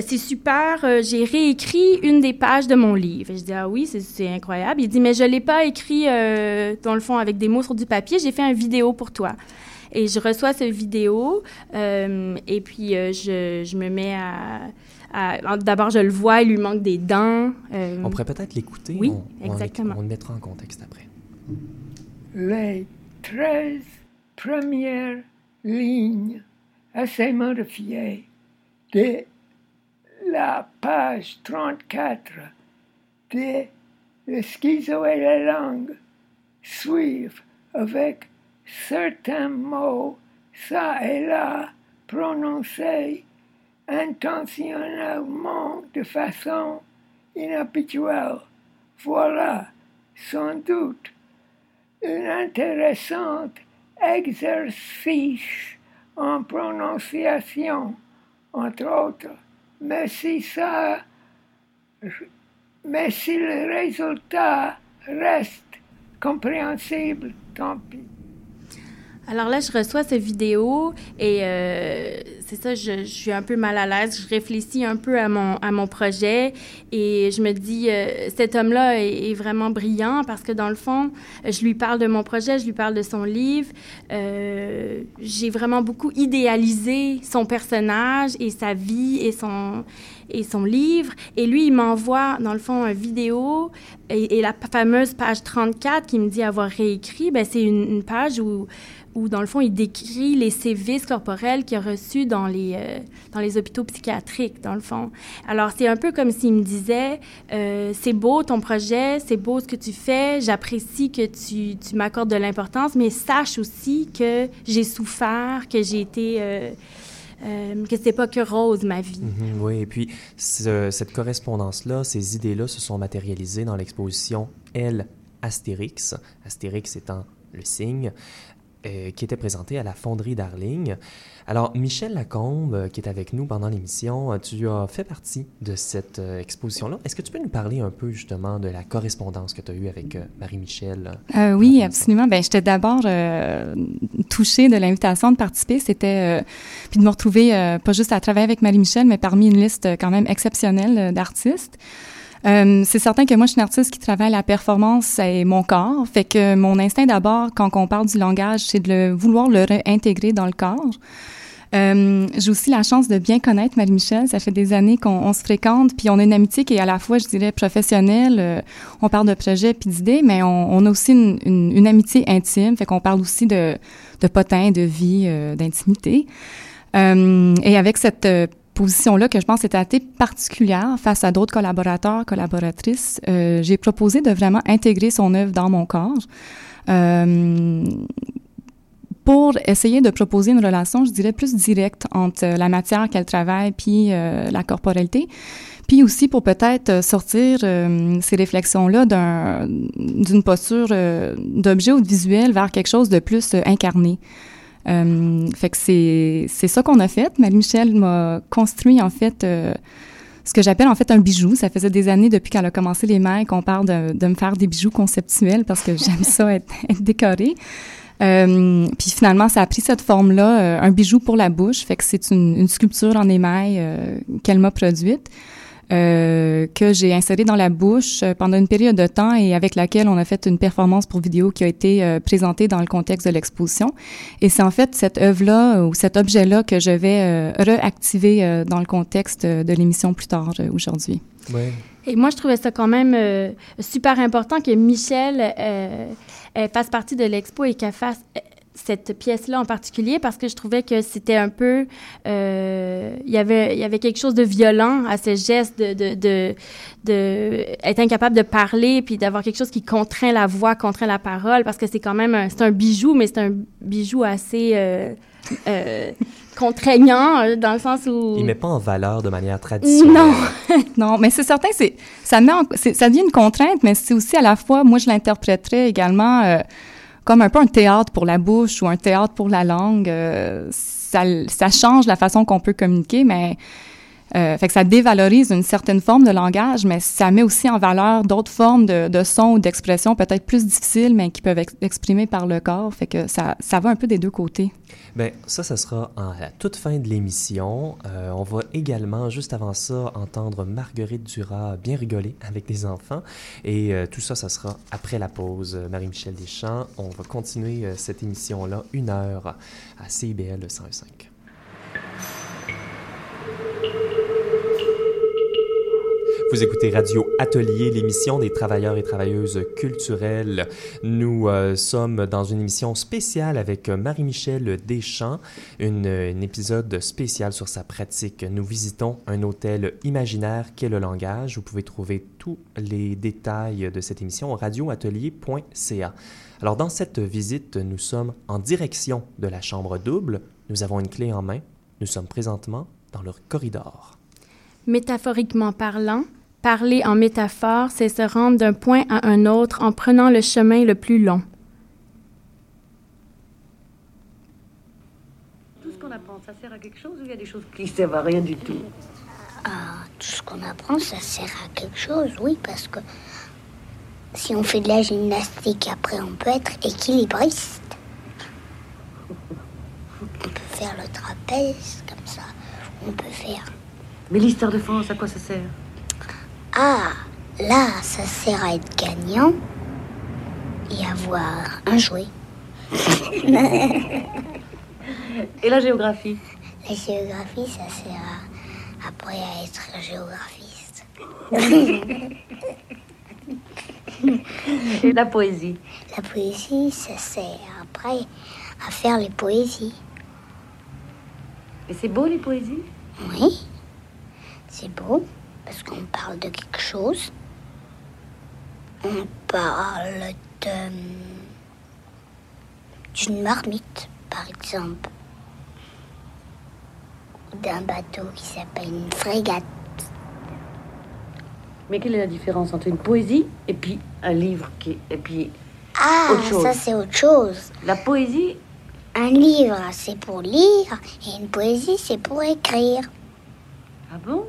[SPEAKER 3] c'est super, j'ai réécrit une des pages de mon livre. Et je dis, ah oui, c'est incroyable. Il dit, mais je ne l'ai pas écrit, euh, dans le fond, avec des mots sur du papier. J'ai fait une vidéo pour toi. Et je reçois cette vidéo, euh, et puis euh, je, je, me mets à... D'abord, je le vois, il lui manque des dents.
[SPEAKER 2] Euh, on pourrait peut-être l'écouter.
[SPEAKER 3] Oui,
[SPEAKER 2] on,
[SPEAKER 3] exactement.
[SPEAKER 2] On, on le mettra en contexte après.
[SPEAKER 6] Les 13 premières lignes assez modifiées de la page 34 de le schizo et la langue suivre avec certains mots, ça et là, prononcés intentionnellement de façon inhabituelle. Voilà, sans doute, un intéressant exercice en prononciation, entre autres. Mais si mais si le résultat reste compréhensible, tant pis.
[SPEAKER 3] Alors là, je reçois cette vidéo et euh, c'est ça, je, suis un peu mal à l'aise. Je réfléchis un peu à mon, à mon projet et je me dis, euh, cet homme-là est, vraiment brillant parce que dans le fond, je lui parle de mon projet, je lui parle de son livre. Euh, j'ai vraiment beaucoup idéalisé son personnage et sa vie et son, et son livre. Et lui, il m'envoie, dans le fond, une vidéo et, la fameuse page 34 qui me dit avoir réécrit, ben, c'est une, une page où où, dans le fond, il décrit les sévices corporels qu'il a reçus dans les, euh, dans les hôpitaux psychiatriques, dans le fond. Alors, c'est un peu comme s'il me disait, euh, c'est beau ton projet, c'est beau ce que tu fais, j'apprécie que tu, tu m'accordes de l'importance, mais sache aussi que j'ai souffert, que j'ai été... Euh, que c'était pas que rose ma vie.
[SPEAKER 2] Mhm, oui, et puis cette correspondance-là, ces idées-là se sont matérialisées dans l'exposition Elle Astérix, Astérix étant le signe, euh, qui était présenté à la Fonderie Darling. Alors, Michel Lacombe, euh, qui est avec nous pendant l'émission, euh, tu as fait partie de cette exposition-là. Est-ce que tu peux nous parler un peu justement de la correspondance que tu as eue avec Marie-Michel?
[SPEAKER 5] oui, absolument. Ben, j'étais d'abord touchée de l'invitation de participer. C'était puis de me retrouver pas juste à travailler avec Marie-Michel, mais parmi une liste quand même exceptionnelle d'artistes. Euh, c'est certain que moi, je suis une artiste qui travaille la performance et mon corps. Fait que mon instinct d'abord, quand on parle du langage, c'est de le, vouloir le réintégrer dans le corps. Euh, j'ai aussi la chance de bien connaître Marie-Michel. Ça fait des années qu'on se fréquente, puis on a une amitié qui est à la fois, je dirais, professionnelle. Euh, on parle de projets puis d'idées, mais on, a aussi une, une, une, amitié intime. Fait qu'on parle aussi de, de potins, de vie, euh, d'intimité. Euh, et avec cette position-là que je pense est assez particulière face à d'autres collaborateurs, collaboratrices. Euh, j'ai proposé de vraiment intégrer son œuvre dans mon corps. Euh, pour essayer de proposer une relation, je dirais, plus directe entre la matière qu'elle travaille puis euh, la corporalité. Puis aussi pour peut-être sortir euh, ces réflexions-là d'une posture euh, d'objet audiovisuel vers quelque chose de plus incarné. Euh, fait que c'est, c'est ça qu'on a fait. Marie-Michel m'a construit, en fait, euh, ce que j'appelle, en fait, un bijou. Ça faisait des années depuis qu'elle a commencé les mains qu'on parle de, de, me faire des bijoux conceptuels parce que j'aime ça être, être décorée. Euh, puis finalement, ça a pris cette forme-là, euh, un bijou pour la bouche. Fait que c'est une, une sculpture en émail euh, qu'elle m'a produite. Euh, que j'ai inséré dans la bouche euh, pendant une période de temps et avec laquelle on a fait une performance pour vidéo qui a été euh, présentée dans le contexte de l'exposition. Et c'est en fait cette œuvre-là ou cet objet-là que je vais réactiver dans le contexte de l'émission plus tard aujourd'hui.
[SPEAKER 3] Ouais. Et moi, je trouvais ça quand même super important que Michel fasse partie de l'expo et qu'elle fasse cette pièce-là en particulier parce que je trouvais que c'était un peu euh, il y avait il y avait quelque chose de violent à ce geste de de, de, de être incapable de parler puis d'avoir quelque chose qui contraint la voix contraint la parole parce que c'est quand même c'est un bijou mais c'est un bijou assez euh, euh, contraignant dans le sens où
[SPEAKER 2] il met pas en valeur de manière traditionnelle.
[SPEAKER 5] Non, non, mais c'est certain, c'est ça met en, ça devient une contrainte, mais c'est aussi à la fois, moi je l'interpréterais également euh, comme un peu un théâtre pour la bouche ou un théâtre pour la langue. Euh, ça, ça, change la façon qu'on peut communiquer, mais euh, ça dévalorise une certaine forme de langage, mais ça met aussi en valeur d'autres formes de, de sons ou d'expressions peut-être plus difficiles, mais qui peuvent être exprimées par le corps. Fait que ça, ça va un peu des deux côtés.
[SPEAKER 2] Bien, ça, ça sera à la toute fin de l'émission. Euh, on va également, juste avant ça, entendre Marguerite Duras bien rigoler avec des enfants. Et euh, tout ça, ça sera après la pause. Marie-Michel Deschamps, on va continuer cette émission-là, une heure, à CIBL 105. Vous écoutez Radio Atelier, l'émission des travailleurs et travailleuses culturelles. Nous euh, sommes dans une émission spéciale avec Marie-Michel Deschamps, un épisode spécial sur sa pratique. Nous visitons un hôtel imaginaire qu'est le langage. Vous pouvez trouver tous les détails de cette émission au radioatelier.ca. Alors dans cette visite, nous sommes en direction de la chambre double. Nous avons une clé en main. Nous sommes présentement dans le corridor.
[SPEAKER 3] Métaphoriquement parlant, Parler en métaphore, c'est se rendre d'un point à un autre en prenant le chemin le plus long.
[SPEAKER 7] Tout ce qu'on apprend, ça sert à quelque chose ou il y a des choses qui ne servent à rien du tout
[SPEAKER 8] Ah, tout ce qu'on apprend, ça sert à quelque chose, oui, parce que si on fait de la gymnastique, après, on peut être équilibriste. On peut faire le trapèze, comme ça. On peut faire...
[SPEAKER 7] Mais l'histoire de France, à quoi ça sert?
[SPEAKER 8] Ah, là, ça sert à être gagnant et avoir un jouet.
[SPEAKER 7] Et la géographie?
[SPEAKER 8] La géographie, ça sert à, après à être géographiste.
[SPEAKER 7] Et la poésie?
[SPEAKER 8] La poésie, ça sert après à faire les poésies.
[SPEAKER 7] Et c'est beau les poésies?
[SPEAKER 8] Oui, c'est beau parce qu'on parle de quelque chose. On parle d'une marmite, par exemple. D'un bateau qui s'appelle une frégate.
[SPEAKER 7] Mais quelle est la différence entre une poésie et puis un livre qui et puis
[SPEAKER 8] Ah,
[SPEAKER 7] Autre chose?
[SPEAKER 8] ça c'est autre chose.
[SPEAKER 7] la poésie?
[SPEAKER 8] Un livre, c'est pour lire, et une poésie, c'est pour écrire.
[SPEAKER 7] Ah bon?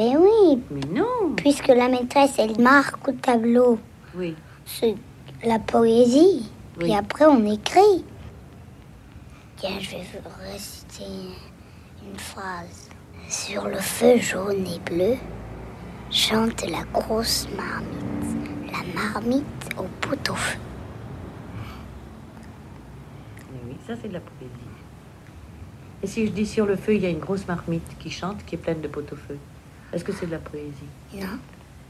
[SPEAKER 8] Ben oui,
[SPEAKER 7] Mais non
[SPEAKER 8] puisque la maîtresse, elle marque au tableau
[SPEAKER 7] Oui.
[SPEAKER 8] c'est la poésie.
[SPEAKER 7] Oui.
[SPEAKER 8] Puis après, on écrit. Tiens, je vais vous réciter une phrase. Sur le feu jaune et bleu, chante la grosse marmite. La marmite au pot-au-feu.
[SPEAKER 7] Mais oui, ça c'est de la poésie. Et si je dis sur le feu, il y a une grosse marmite qui chante, qui est pleine de pot-au-feu, est-ce que c'est de la poésie
[SPEAKER 8] Non,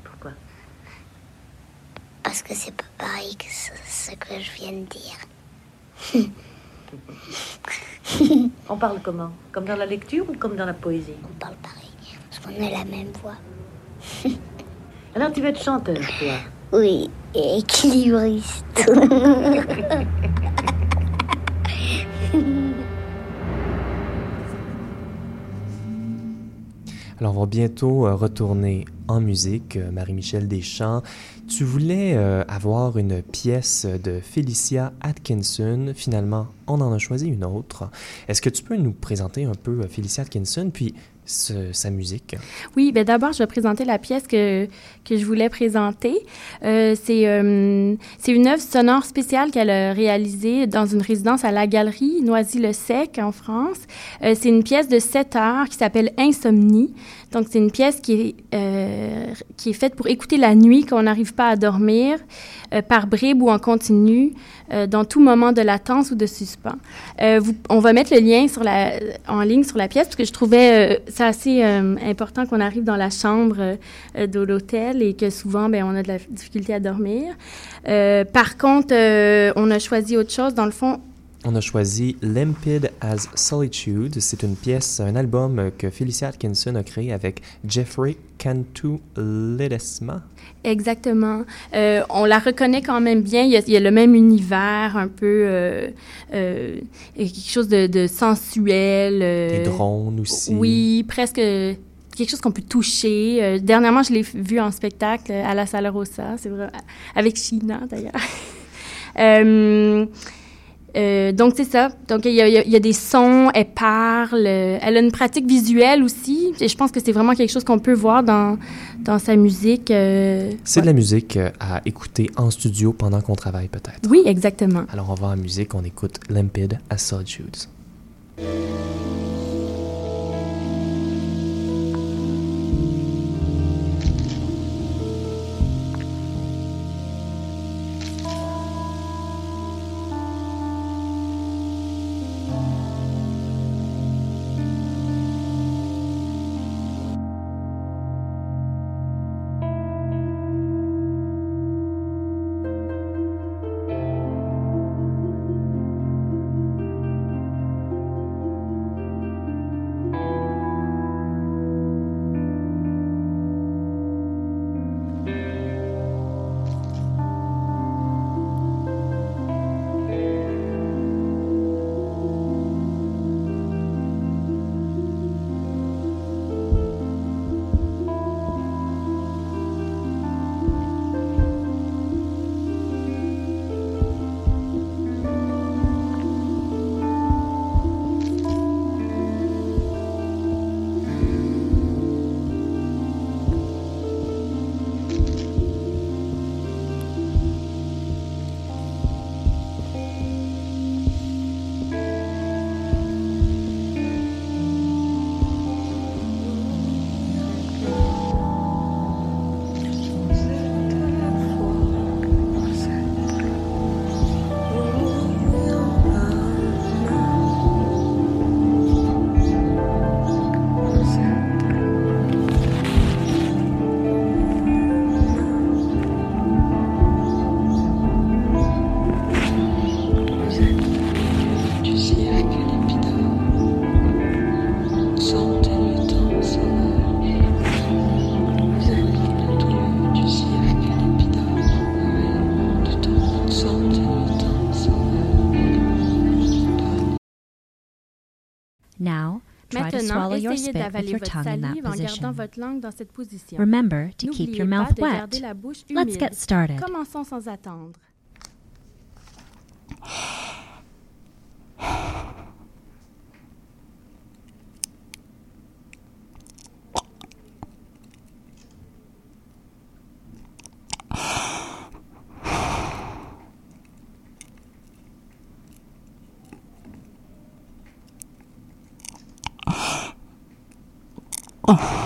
[SPEAKER 7] Pourquoi
[SPEAKER 8] parce que c'est pas pareil que ce, que je viens de dire.
[SPEAKER 7] On parle comment? Comme dans la lecture ou comme dans la poésie?
[SPEAKER 8] On parle pareil, parce qu'on a la même voix.
[SPEAKER 7] Alors tu vas être chanteur, toi?
[SPEAKER 8] Oui, et équilibriste.
[SPEAKER 2] Alors, on va bientôt euh, retourner en musique. Euh, Marie-Michel Deschamps, tu voulais euh, avoir une pièce de Felicia Atkinson. Finalement, on en a choisi une autre. Est-ce que tu peux nous présenter un peu Felicia Atkinson, puis sa musique?
[SPEAKER 3] Oui, ben d'abord, je vais présenter la pièce que, que je voulais présenter. Euh, c'est euh, c'est une œuvre sonore spéciale qu'elle a réalisée dans une résidence à la Galerie Noisy-le-Sec en France. Euh, c'est une pièce de 7 heures qui s'appelle Insomnie. Donc, c'est une pièce qui est, euh, qui est faite pour écouter la nuit quand on n'arrive pas à dormir, euh, par bribes ou en continu, euh, dans tout moment de latence ou de suspens. On va mettre le lien en ligne sur la pièce parce que je trouvais c'est assez important qu'on arrive dans la chambre de l'hôtel et que souvent ben, on a de la difficulté à dormir. Par contre, on a choisi autre chose. Dans le fond,
[SPEAKER 2] On a choisi Limpid as Solitude. C'est une pièce, un album que Felicia Atkinson a créé avec Jeffrey Cantu Ledesma.
[SPEAKER 3] Exactement. Euh, on la reconnaît quand même bien. Il y a, il y a le même univers, un peu euh, euh, quelque chose de, de sensuel.
[SPEAKER 2] Des drones aussi.
[SPEAKER 3] Oui, presque quelque chose qu'on peut toucher. Euh, dernièrement, je l'ai vu en spectacle à la Sala Rossa, c'est vrai, avec China d'ailleurs. Euh, euh, donc, c'est ça. Donc, il y, a, y y des sons, elle parle, euh, elle a une pratique visuelle aussi. Et je pense que c'est vraiment quelque chose qu'on peut voir dans, dans sa musique. euh,
[SPEAKER 2] C'est de la musique à écouter en studio pendant qu'on travaille peut-être.
[SPEAKER 3] Oui, exactement.
[SPEAKER 2] Alors on va en musique, on écoute Limpid as Solitude.
[SPEAKER 3] and
[SPEAKER 9] swallow your spit with your tongue in that position. Remember to keep your mouth wet. Let's get started.
[SPEAKER 3] Oh.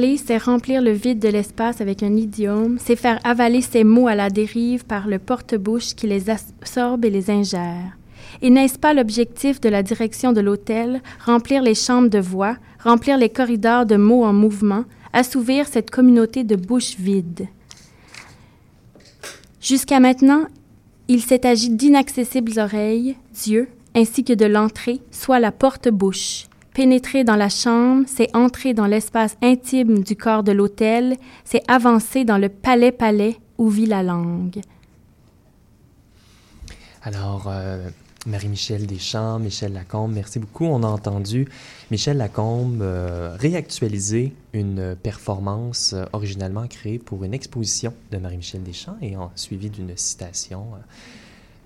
[SPEAKER 3] Parler, c'est remplir le vide de l'espace avec un idiome, c'est faire avaler ses mots à la dérive par le porte-bouche qui les absorbe et les ingère. Et n'est-ce pas l'objectif de la direction de l'hôtel, remplir les chambres de voix, remplir les corridors de mots en mouvement, assouvir cette communauté de bouches vides? Jusqu'à maintenant, il s'est agi d'inaccessibles oreilles, Dieu, ainsi que de l'entrée, soit la porte-bouche. Pénétrer dans la chambre, c'est entrer dans l'espace intime du corps de l'autel, c'est avancer dans le palais-palais où vit la langue.
[SPEAKER 2] Alors, euh, Marie-Michel Deschamps, Michel Lacombe, merci beaucoup. On a entendu Michel Lacombe euh, réactualiser une performance euh, originalement créée pour une exposition de Marie-Michel Deschamps et en, suivi d'une citation.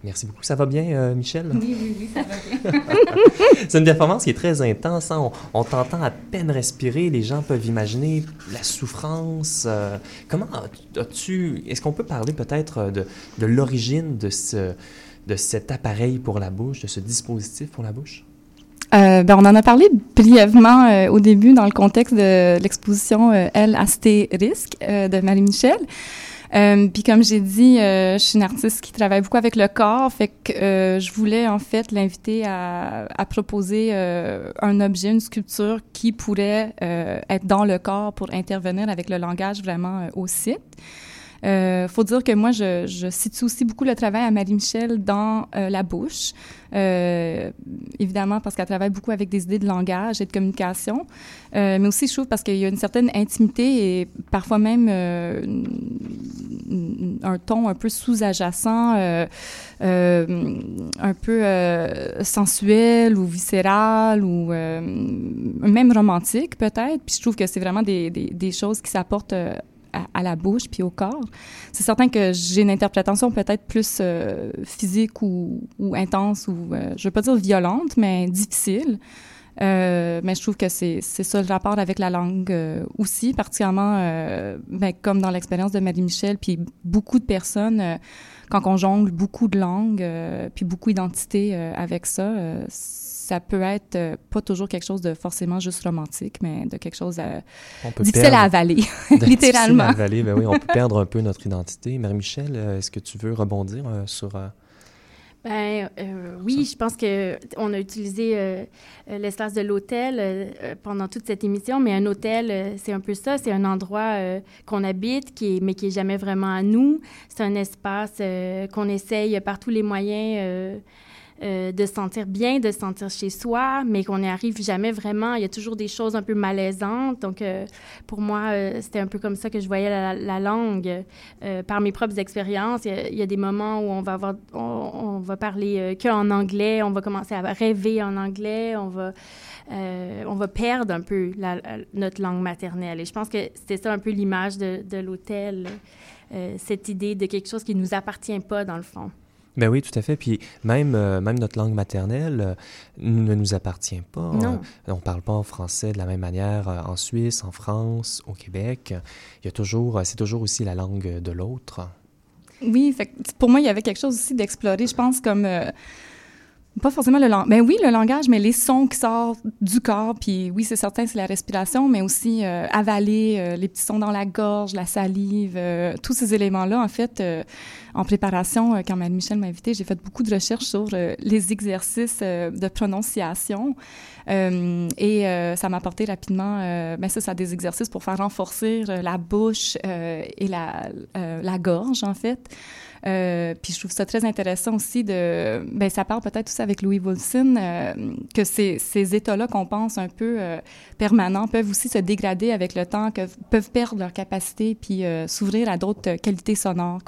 [SPEAKER 2] Merci beaucoup. Ça va bien, euh, Michel?
[SPEAKER 4] Oui, oui, oui, ça va bien.
[SPEAKER 2] C'est une performance qui est très intense. hein. On, on t'entend à peine respirer. Les gens peuvent imaginer la souffrance. euh, comment as- as-tu... Est-ce qu'on peut parler peut-être de, de l'origine de, ce, de cet appareil pour la bouche, de ce dispositif pour la bouche?
[SPEAKER 5] Euh, ben, on en a parlé brièvement euh, au début dans le contexte de l'exposition euh, Elle, Astérisque euh, de Marie-Michel. Euh, Puis comme j'ai dit, euh, je suis une artiste qui travaille beaucoup avec le corps, fait que euh, je voulais en fait l'inviter à, à proposer euh, un objet, une sculpture qui pourrait euh, être dans le corps pour intervenir avec le langage vraiment au site. Euh, faut dire que moi, je, je situe aussi beaucoup le travail à Marie-Michel dans euh, la bouche. Euh, évidemment, parce qu'elle travaille beaucoup avec des idées de langage et de communication. Euh, mais aussi, je trouve, parce qu'il y a une certaine intimité et parfois même un ton un peu sous-adjacent, euh, un peu sensuel ou viscéral ou même romantique peut-être. Puis je trouve que c'est vraiment des, des, choses qui s'apportent à, la bouche puis au corps. C'est certain que j'ai une interprétation peut-être plus euh, physique ou, intense ou, euh, je veux pas dire violente, mais difficile. Euh, mais je trouve que c'est ça le rapport avec la langue euh, aussi, particulièrement ben, comme dans l'expérience de Marie-Michel, puis beaucoup de personnes, quand on jongle beaucoup de langues, puis beaucoup d'identités avec ça, ça peut être euh, pas toujours quelque chose de forcément juste romantique, mais de quelque chose euh, difficile à avaler, littéralement.
[SPEAKER 2] à avaler, ben oui, on peut perdre un peu notre identité. Marie-Michel, euh, est-ce que tu veux rebondir euh, sur... euh,
[SPEAKER 3] Ben euh, oui, je pense que on a utilisé euh, l'espace de l'hôtel pendant toute cette émission, mais un hôtel, c'est un peu ça, c'est un endroit qu'on habite, qui est, mais qui est jamais vraiment à nous. C'est un espace qu'on essaye par tous les moyens euh, de se sentir bien, de se sentir chez soi, mais qu'on n'y arrive jamais vraiment. Il y a toujours des choses un peu malaisantes. Donc, euh, pour moi, euh, c'était un peu comme ça que je voyais la, langue par mes propres expériences. Il y, a, des moments où on va avoir, on, va parler que en anglais, on va commencer à rêver en anglais, on va, on va perdre un peu notre langue maternelle. Et je pense que c'était ça un peu l'image de, de l'hôtel, cette idée de quelque chose qui nous appartient pas dans le fond.
[SPEAKER 2] Ben oui, tout à fait. Puis même, euh, même notre langue maternelle euh, ne nous appartient pas.
[SPEAKER 3] Non.
[SPEAKER 2] Euh, on ne parle pas français de la même manière en Suisse, en France, au Québec. Il y a toujours, c'est toujours aussi la langue de l'autre.
[SPEAKER 5] Oui, fait, pour moi, il y avait quelque chose aussi d'explorer, je pense, comme pas forcément le langage. Ben oui, le langage, mais les sons qui sortent du corps. Puis oui, c'est certain, c'est la respiration, mais aussi euh, avaler euh, les petits sons dans la gorge, la salive, euh, tous ces éléments-là. En fait, en préparation, quand Mme Michel m'a invité, j'ai fait beaucoup de recherches sur les exercices de prononciation. et ça m'a apporté rapidement, ben ça, ça des exercices pour faire renforcer la bouche et la, la gorge, en fait. Euh, puis je trouve ça très intéressant aussi de, ben ça parle peut-être aussi avec Louis Wilson euh, que ces, ces états-là qu'on pense un peu euh, permanents peuvent aussi se dégrader avec le temps, que peuvent perdre leur capacité puis s'ouvrir à d'autres qualités sonores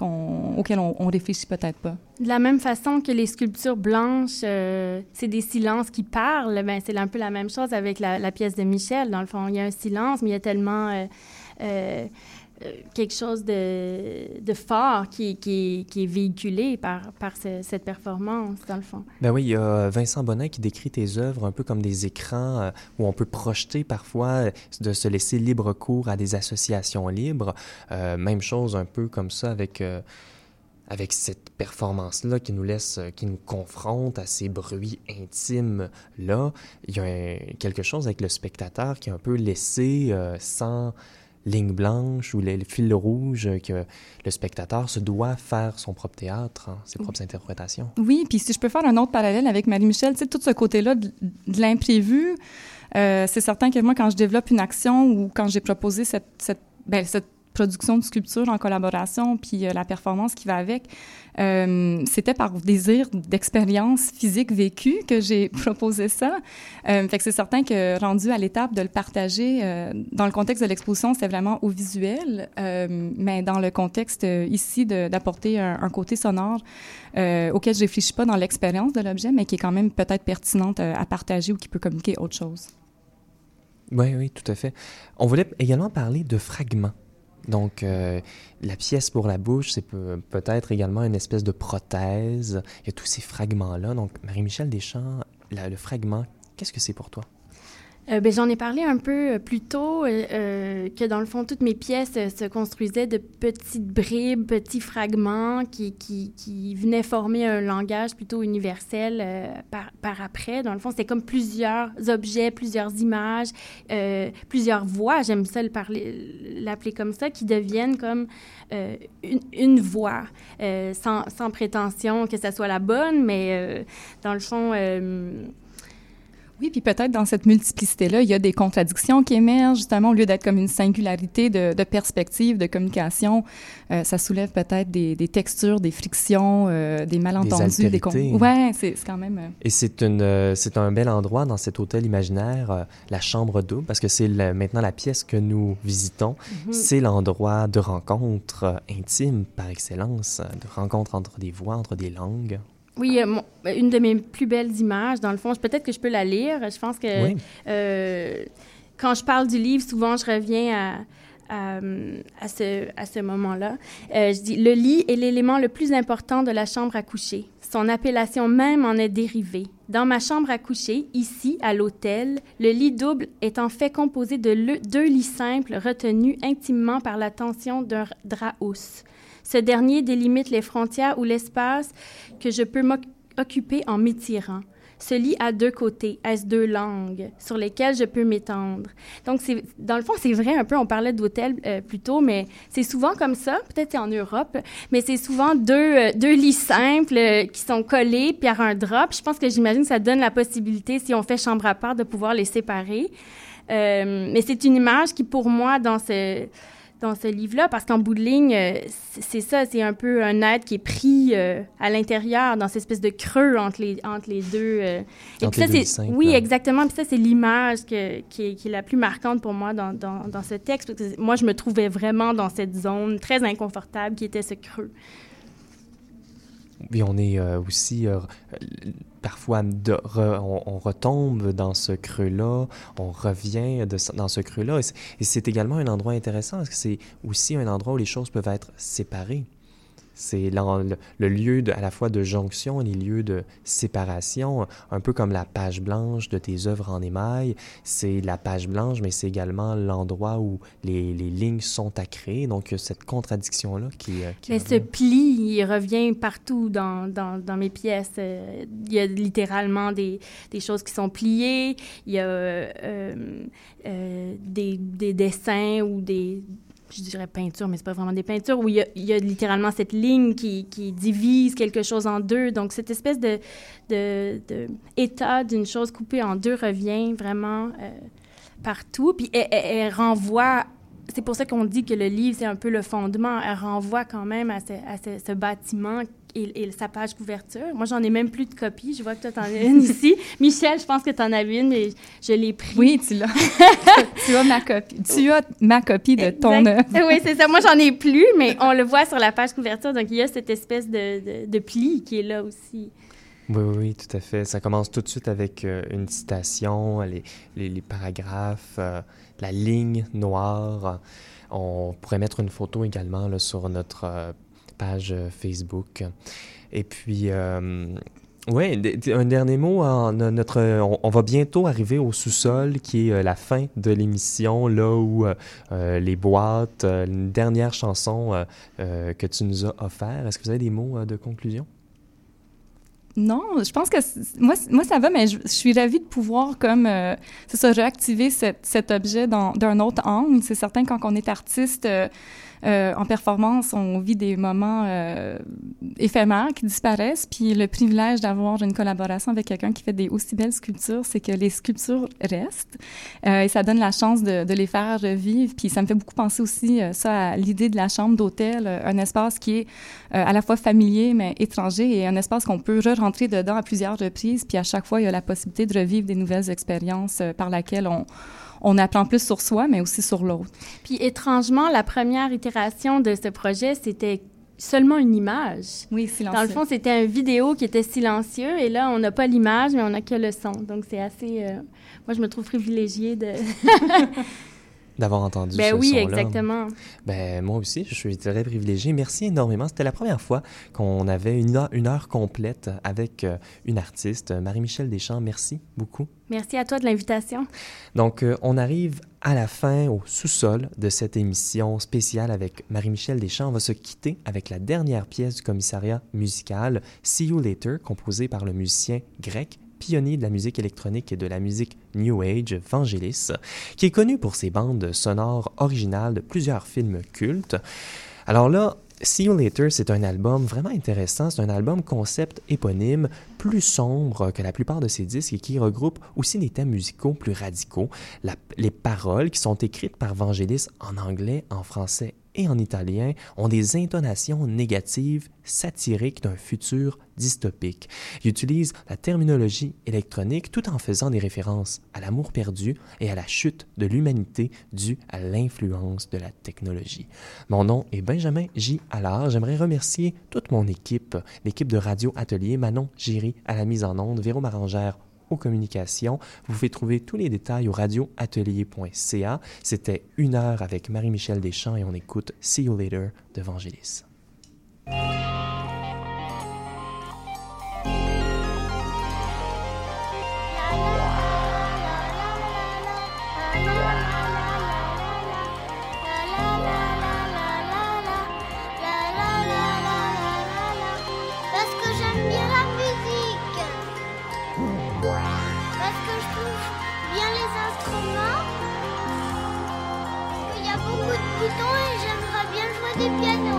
[SPEAKER 5] auxquelles on, on réfléchit peut-être pas.
[SPEAKER 3] De la même façon que les sculptures blanches, c'est des silences qui parlent, ben c'est un peu la même chose avec la, pièce de Michel. Dans le fond, il y a un silence, mais il y a tellement euh, quelque chose de, fort qui, est véhiculé par, cette performance, dans le fond.
[SPEAKER 2] Ben oui, il y a Vincent Bonin qui décrit tes œuvres un peu comme des écrans euh, où on peut projeter parfois, euh, de se laisser libre cours à des associations libres. même chose un peu comme ça avec avec cette performance-là qui nous laisse, qui nous confronte à ces bruits intimes-là, il y a quelque chose avec le spectateur qui est un peu laissé sans, ligne blanche ou les, fils rouges que le spectateur se doit faire son propre théâtre, hein, ses propres interprétations.
[SPEAKER 5] Oui, puis si je peux faire un autre parallèle avec Marie-Michel, tu sais, tout ce côté-là de, l'imprévu, euh, c'est certain que moi, quand je développe une action ou quand j'ai proposé cette, cette, ben, cette production de sculpture en collaboration, puis euh, la performance qui va avec. Euh, c'était par désir d'expérience physique vécue que j'ai proposé ça. Euh, c'est certain que rendu à l'étape de le partager, dans le contexte de l'exposition, c'est vraiment au visuel, mais dans le contexte ici d'apporter un, un, côté sonore auquel je réfléchis pas dans l'expérience de l'objet, mais qui est quand même peut-être pertinente à partager ou qui peut communiquer autre chose.
[SPEAKER 2] Oui, oui, tout à fait. On voulait également parler de fragments. Donc, euh, la pièce pour la bouche, c'est peut-être également une espèce de prothèse. Il y a tous ces fragments-là. Donc, Marie-Michel Deschamps, le fragment, qu'est-ce que c'est pour toi?
[SPEAKER 3] Euh, ben, J'en ai parlé un peu euh, plus tôt, euh, que dans le fond, toutes mes pièces se construisaient de petites bribes, petits fragments qui, qui, venaient former un langage plutôt universel par, après. Dans le fond, c'était comme plusieurs objets, plusieurs images, plusieurs voix, j'aime ça l'appeler comme ça, qui deviennent comme une, une, voix, sans, sans, prétention que ça soit la bonne, mais dans le fond
[SPEAKER 5] oui, puis peut-être dans cette multiplicité-là, il y a des contradictions qui émergent, justement, au lieu d'être comme une singularité de, de perspective, de communication, euh, ça soulève peut-être des, des, textures, des frictions, euh, des malentendus, des...
[SPEAKER 2] Con...
[SPEAKER 5] Ouais, c'est quand même... Euh...
[SPEAKER 2] Et c'est un bel endroit dans cet hôtel imaginaire, la chambre double, parce que c'est maintenant la pièce que nous visitons. Mm-hmm. C'est l'endroit de rencontre intime par excellence, de rencontre entre des voix, entre des langues.
[SPEAKER 3] Oui, euh, ben, une de mes plus belles images, dans le fond, peut-être que je peux la lire. Je pense que euh, quand je parle du livre, souvent je reviens à, à, ce, à ce moment-là. Euh, je dis, le lit est l'élément le plus important de la chambre à coucher. Son appellation même en est dérivée. Dans ma chambre à coucher, ici, à l'hôtel, le lit double est en fait composé de deux lits simples retenus intimement par la tension d'un drap housse. Ce dernier délimite les frontières ou l'espace que je peux m'occuper en m'étirant. se lit à deux côtés, à deux langues sur lesquelles je peux m'étendre. Donc, dans le fond, c'est vrai un peu, on parlait d'hôtel euh, plus tôt, mais c'est souvent comme ça, peut-être en Europe, mais c'est souvent deux, euh, deux lits simples euh, qui sont collés, puis a un. Puis je pense que j'imagine que ça donne la possibilité, si on fait chambre à part, de pouvoir les séparer. Mais c'est une image qui, pour moi, dans ce dans ce livre-là, parce qu'en bout de ligne, euh, c'est ça, c'est un peu un être qui est pris euh, à l'intérieur, dans cette espèce de creux entre les, entre les deux. Euh.
[SPEAKER 2] Et
[SPEAKER 3] puis ça, c'est, oui, exactement. Puis ça, c'est l'image que, qui, est, qui, est, la plus marquante pour moi dans, dans, dans ce texte. Parce que moi, je me trouvais vraiment dans cette zone très inconfortable qui était ce creux.
[SPEAKER 2] Oui, on est aussi parfois on, retombe dans ce creux-là, on revient dans ce creux-là. Et c'est également un endroit intéressant parce que c'est aussi un endroit où les choses peuvent être séparées. C'est le, le, lieu de, à la fois de jonction et les lieux de séparation, un peu comme la page blanche de tes œuvres en émail. C'est la page blanche, mais c'est également l'endroit où les, les, lignes sont à créer. Donc, cette contradiction-là qui, euh, qui
[SPEAKER 3] Mais ce pli, il revient partout dans, dans, dans mes pièces. Euh, il y a littéralement des, des, choses qui sont pliées. Il y a euh, euh, des, des dessins ou des je dirais peinture, mais c'est pas vraiment des peintures, où il y a, littéralement cette ligne qui, qui, divise quelque chose en deux. Donc, cette espèce de, de, état d'une chose coupée en deux revient vraiment euh, partout. Puis, elle, renvoie c'est pour ça qu'on dit que le livre, c'est un peu le fondement. Elle renvoie quand même à ce, à ce bâtiment et, et, sa page couverture. Moi, j'en ai même plus de copies. Je vois que toi, t'en as une ici. Michel, je pense que t'en avais une, mais je l'ai pris.
[SPEAKER 5] Oui, tu l'as. tu as ma copie. Tu as ma copie de ton œuvre.
[SPEAKER 3] Oui, c'est ça. Moi, j'en ai plus, mais on le voit sur la page couverture. Donc, il y a cette espèce de, de, de pli qui est là aussi.
[SPEAKER 2] Oui, oui, oui, tout à fait. Ça commence tout de suite avec euh, une citation, les, les, les paragraphes, euh, la ligne noire. On pourrait mettre une photo également là, sur notre euh, page Facebook. Et puis, euh, oui, un dernier mot. En, notre, on, va bientôt arriver au sous-sol, qui est euh, la fin de l'émission, là où euh, les boîtes, une dernière chanson que tu nous as offert. Est-ce que vous avez des mots de conclusion?
[SPEAKER 5] Non, je pense que moi, moi ça va, mais je, suis ravie de pouvoir comme euh, c'est ça réactiver cet, objet d'un autre angle. C'est certain quand on est artiste euh, euh, en performance, on vit des moments euh, éphémères qui disparaissent. Puis le privilège d'avoir une collaboration avec quelqu'un qui fait des aussi belles sculptures, c'est que les sculptures restent euh, et ça donne la chance de, les faire revivre. Puis ça me fait beaucoup penser aussi ça à l'idée de la chambre d'hôtel, un espace qui est à la fois familier mais étranger et un espace qu'on peut re-rentrer dedans à plusieurs reprises. Puis à chaque fois, il y a la possibilité de revivre des nouvelles expériences par laquelle on on apprend plus sur soi, mais aussi sur l'autre.
[SPEAKER 3] Puis étrangement, la première itération de ce projet, c'était seulement une image.
[SPEAKER 5] Oui, silencieux.
[SPEAKER 3] Dans le fond, c'était une vidéo qui était silencieux et là, on n'a pas l'image, mais on n'a que le son. Donc, c'est assez... Euh, moi, je me trouve privilégiée de...
[SPEAKER 2] d'avoir entendu
[SPEAKER 3] ben
[SPEAKER 2] ce
[SPEAKER 3] oui,
[SPEAKER 2] son-là.
[SPEAKER 3] exactement.
[SPEAKER 2] Ben moi aussi, je suis très privilégié. Merci énormément. C'était la première fois qu'on avait une heure, une heure complète avec euh, une artiste, Marie-Michel Deschamps. Merci beaucoup.
[SPEAKER 3] Merci à toi de l'invitation.
[SPEAKER 2] Donc, euh, on arrive à la fin, au sous-sol de cette émission spéciale avec Marie-Michel Deschamps. On va se quitter avec la dernière pièce du commissariat musical, See You Later, composée par le musicien grec pionnier de la musique électronique et de la musique New Age, Vangelis, qui est connu pour ses bandes sonores originales de plusieurs films cultes. Alors là, See You Later, c'est un album vraiment intéressant. C'est un album concept éponyme, plus sombre que la plupart de ses disques et qui regroupe aussi des thèmes musicaux plus radicaux. Les paroles qui sont écrites par Vangelis en anglais, en français et en italien ont des intonations négatives, satiriques d'un futur dystopique. Il utilise la terminologie électronique tout en faisant des références à l'amour perdu et à la chute de l'humanité due à l'influence de la technologie. Mon nom est Benjamin J. Allard. J'aimerais remercier toute mon équipe, l'équipe de Radio Atelier, Manon Giry à la mise en onde, Véro Marangère aux communications. Vous pouvez trouver tous les détails au radioatelier.ca. C'était une heure avec Marie-Michel Deschamps et on écoute See You Later de Vangelis.
[SPEAKER 8] et j'aimerais bien
[SPEAKER 9] jouer du piano.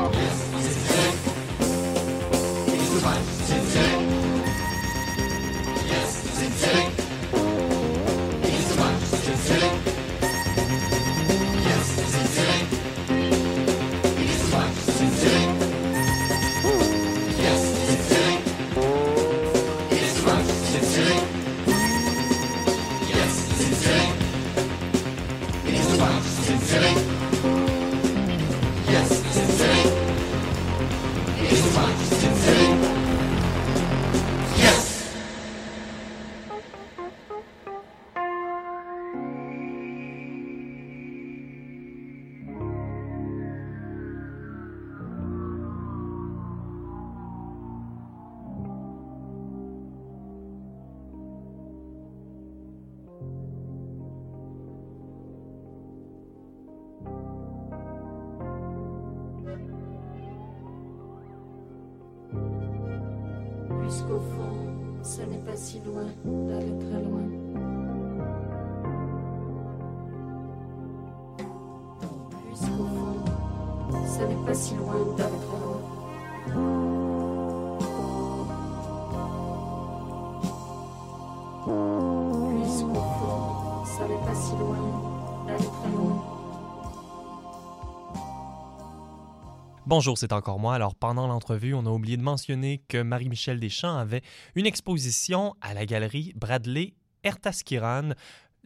[SPEAKER 2] Bonjour, c'est encore moi. Alors, pendant l'entrevue, on a oublié de mentionner que Marie-Michel Deschamps avait une exposition à la galerie Bradley Ertaskiran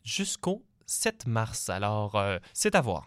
[SPEAKER 2] jusqu'au 7 mars. Alors, euh, c'est à voir.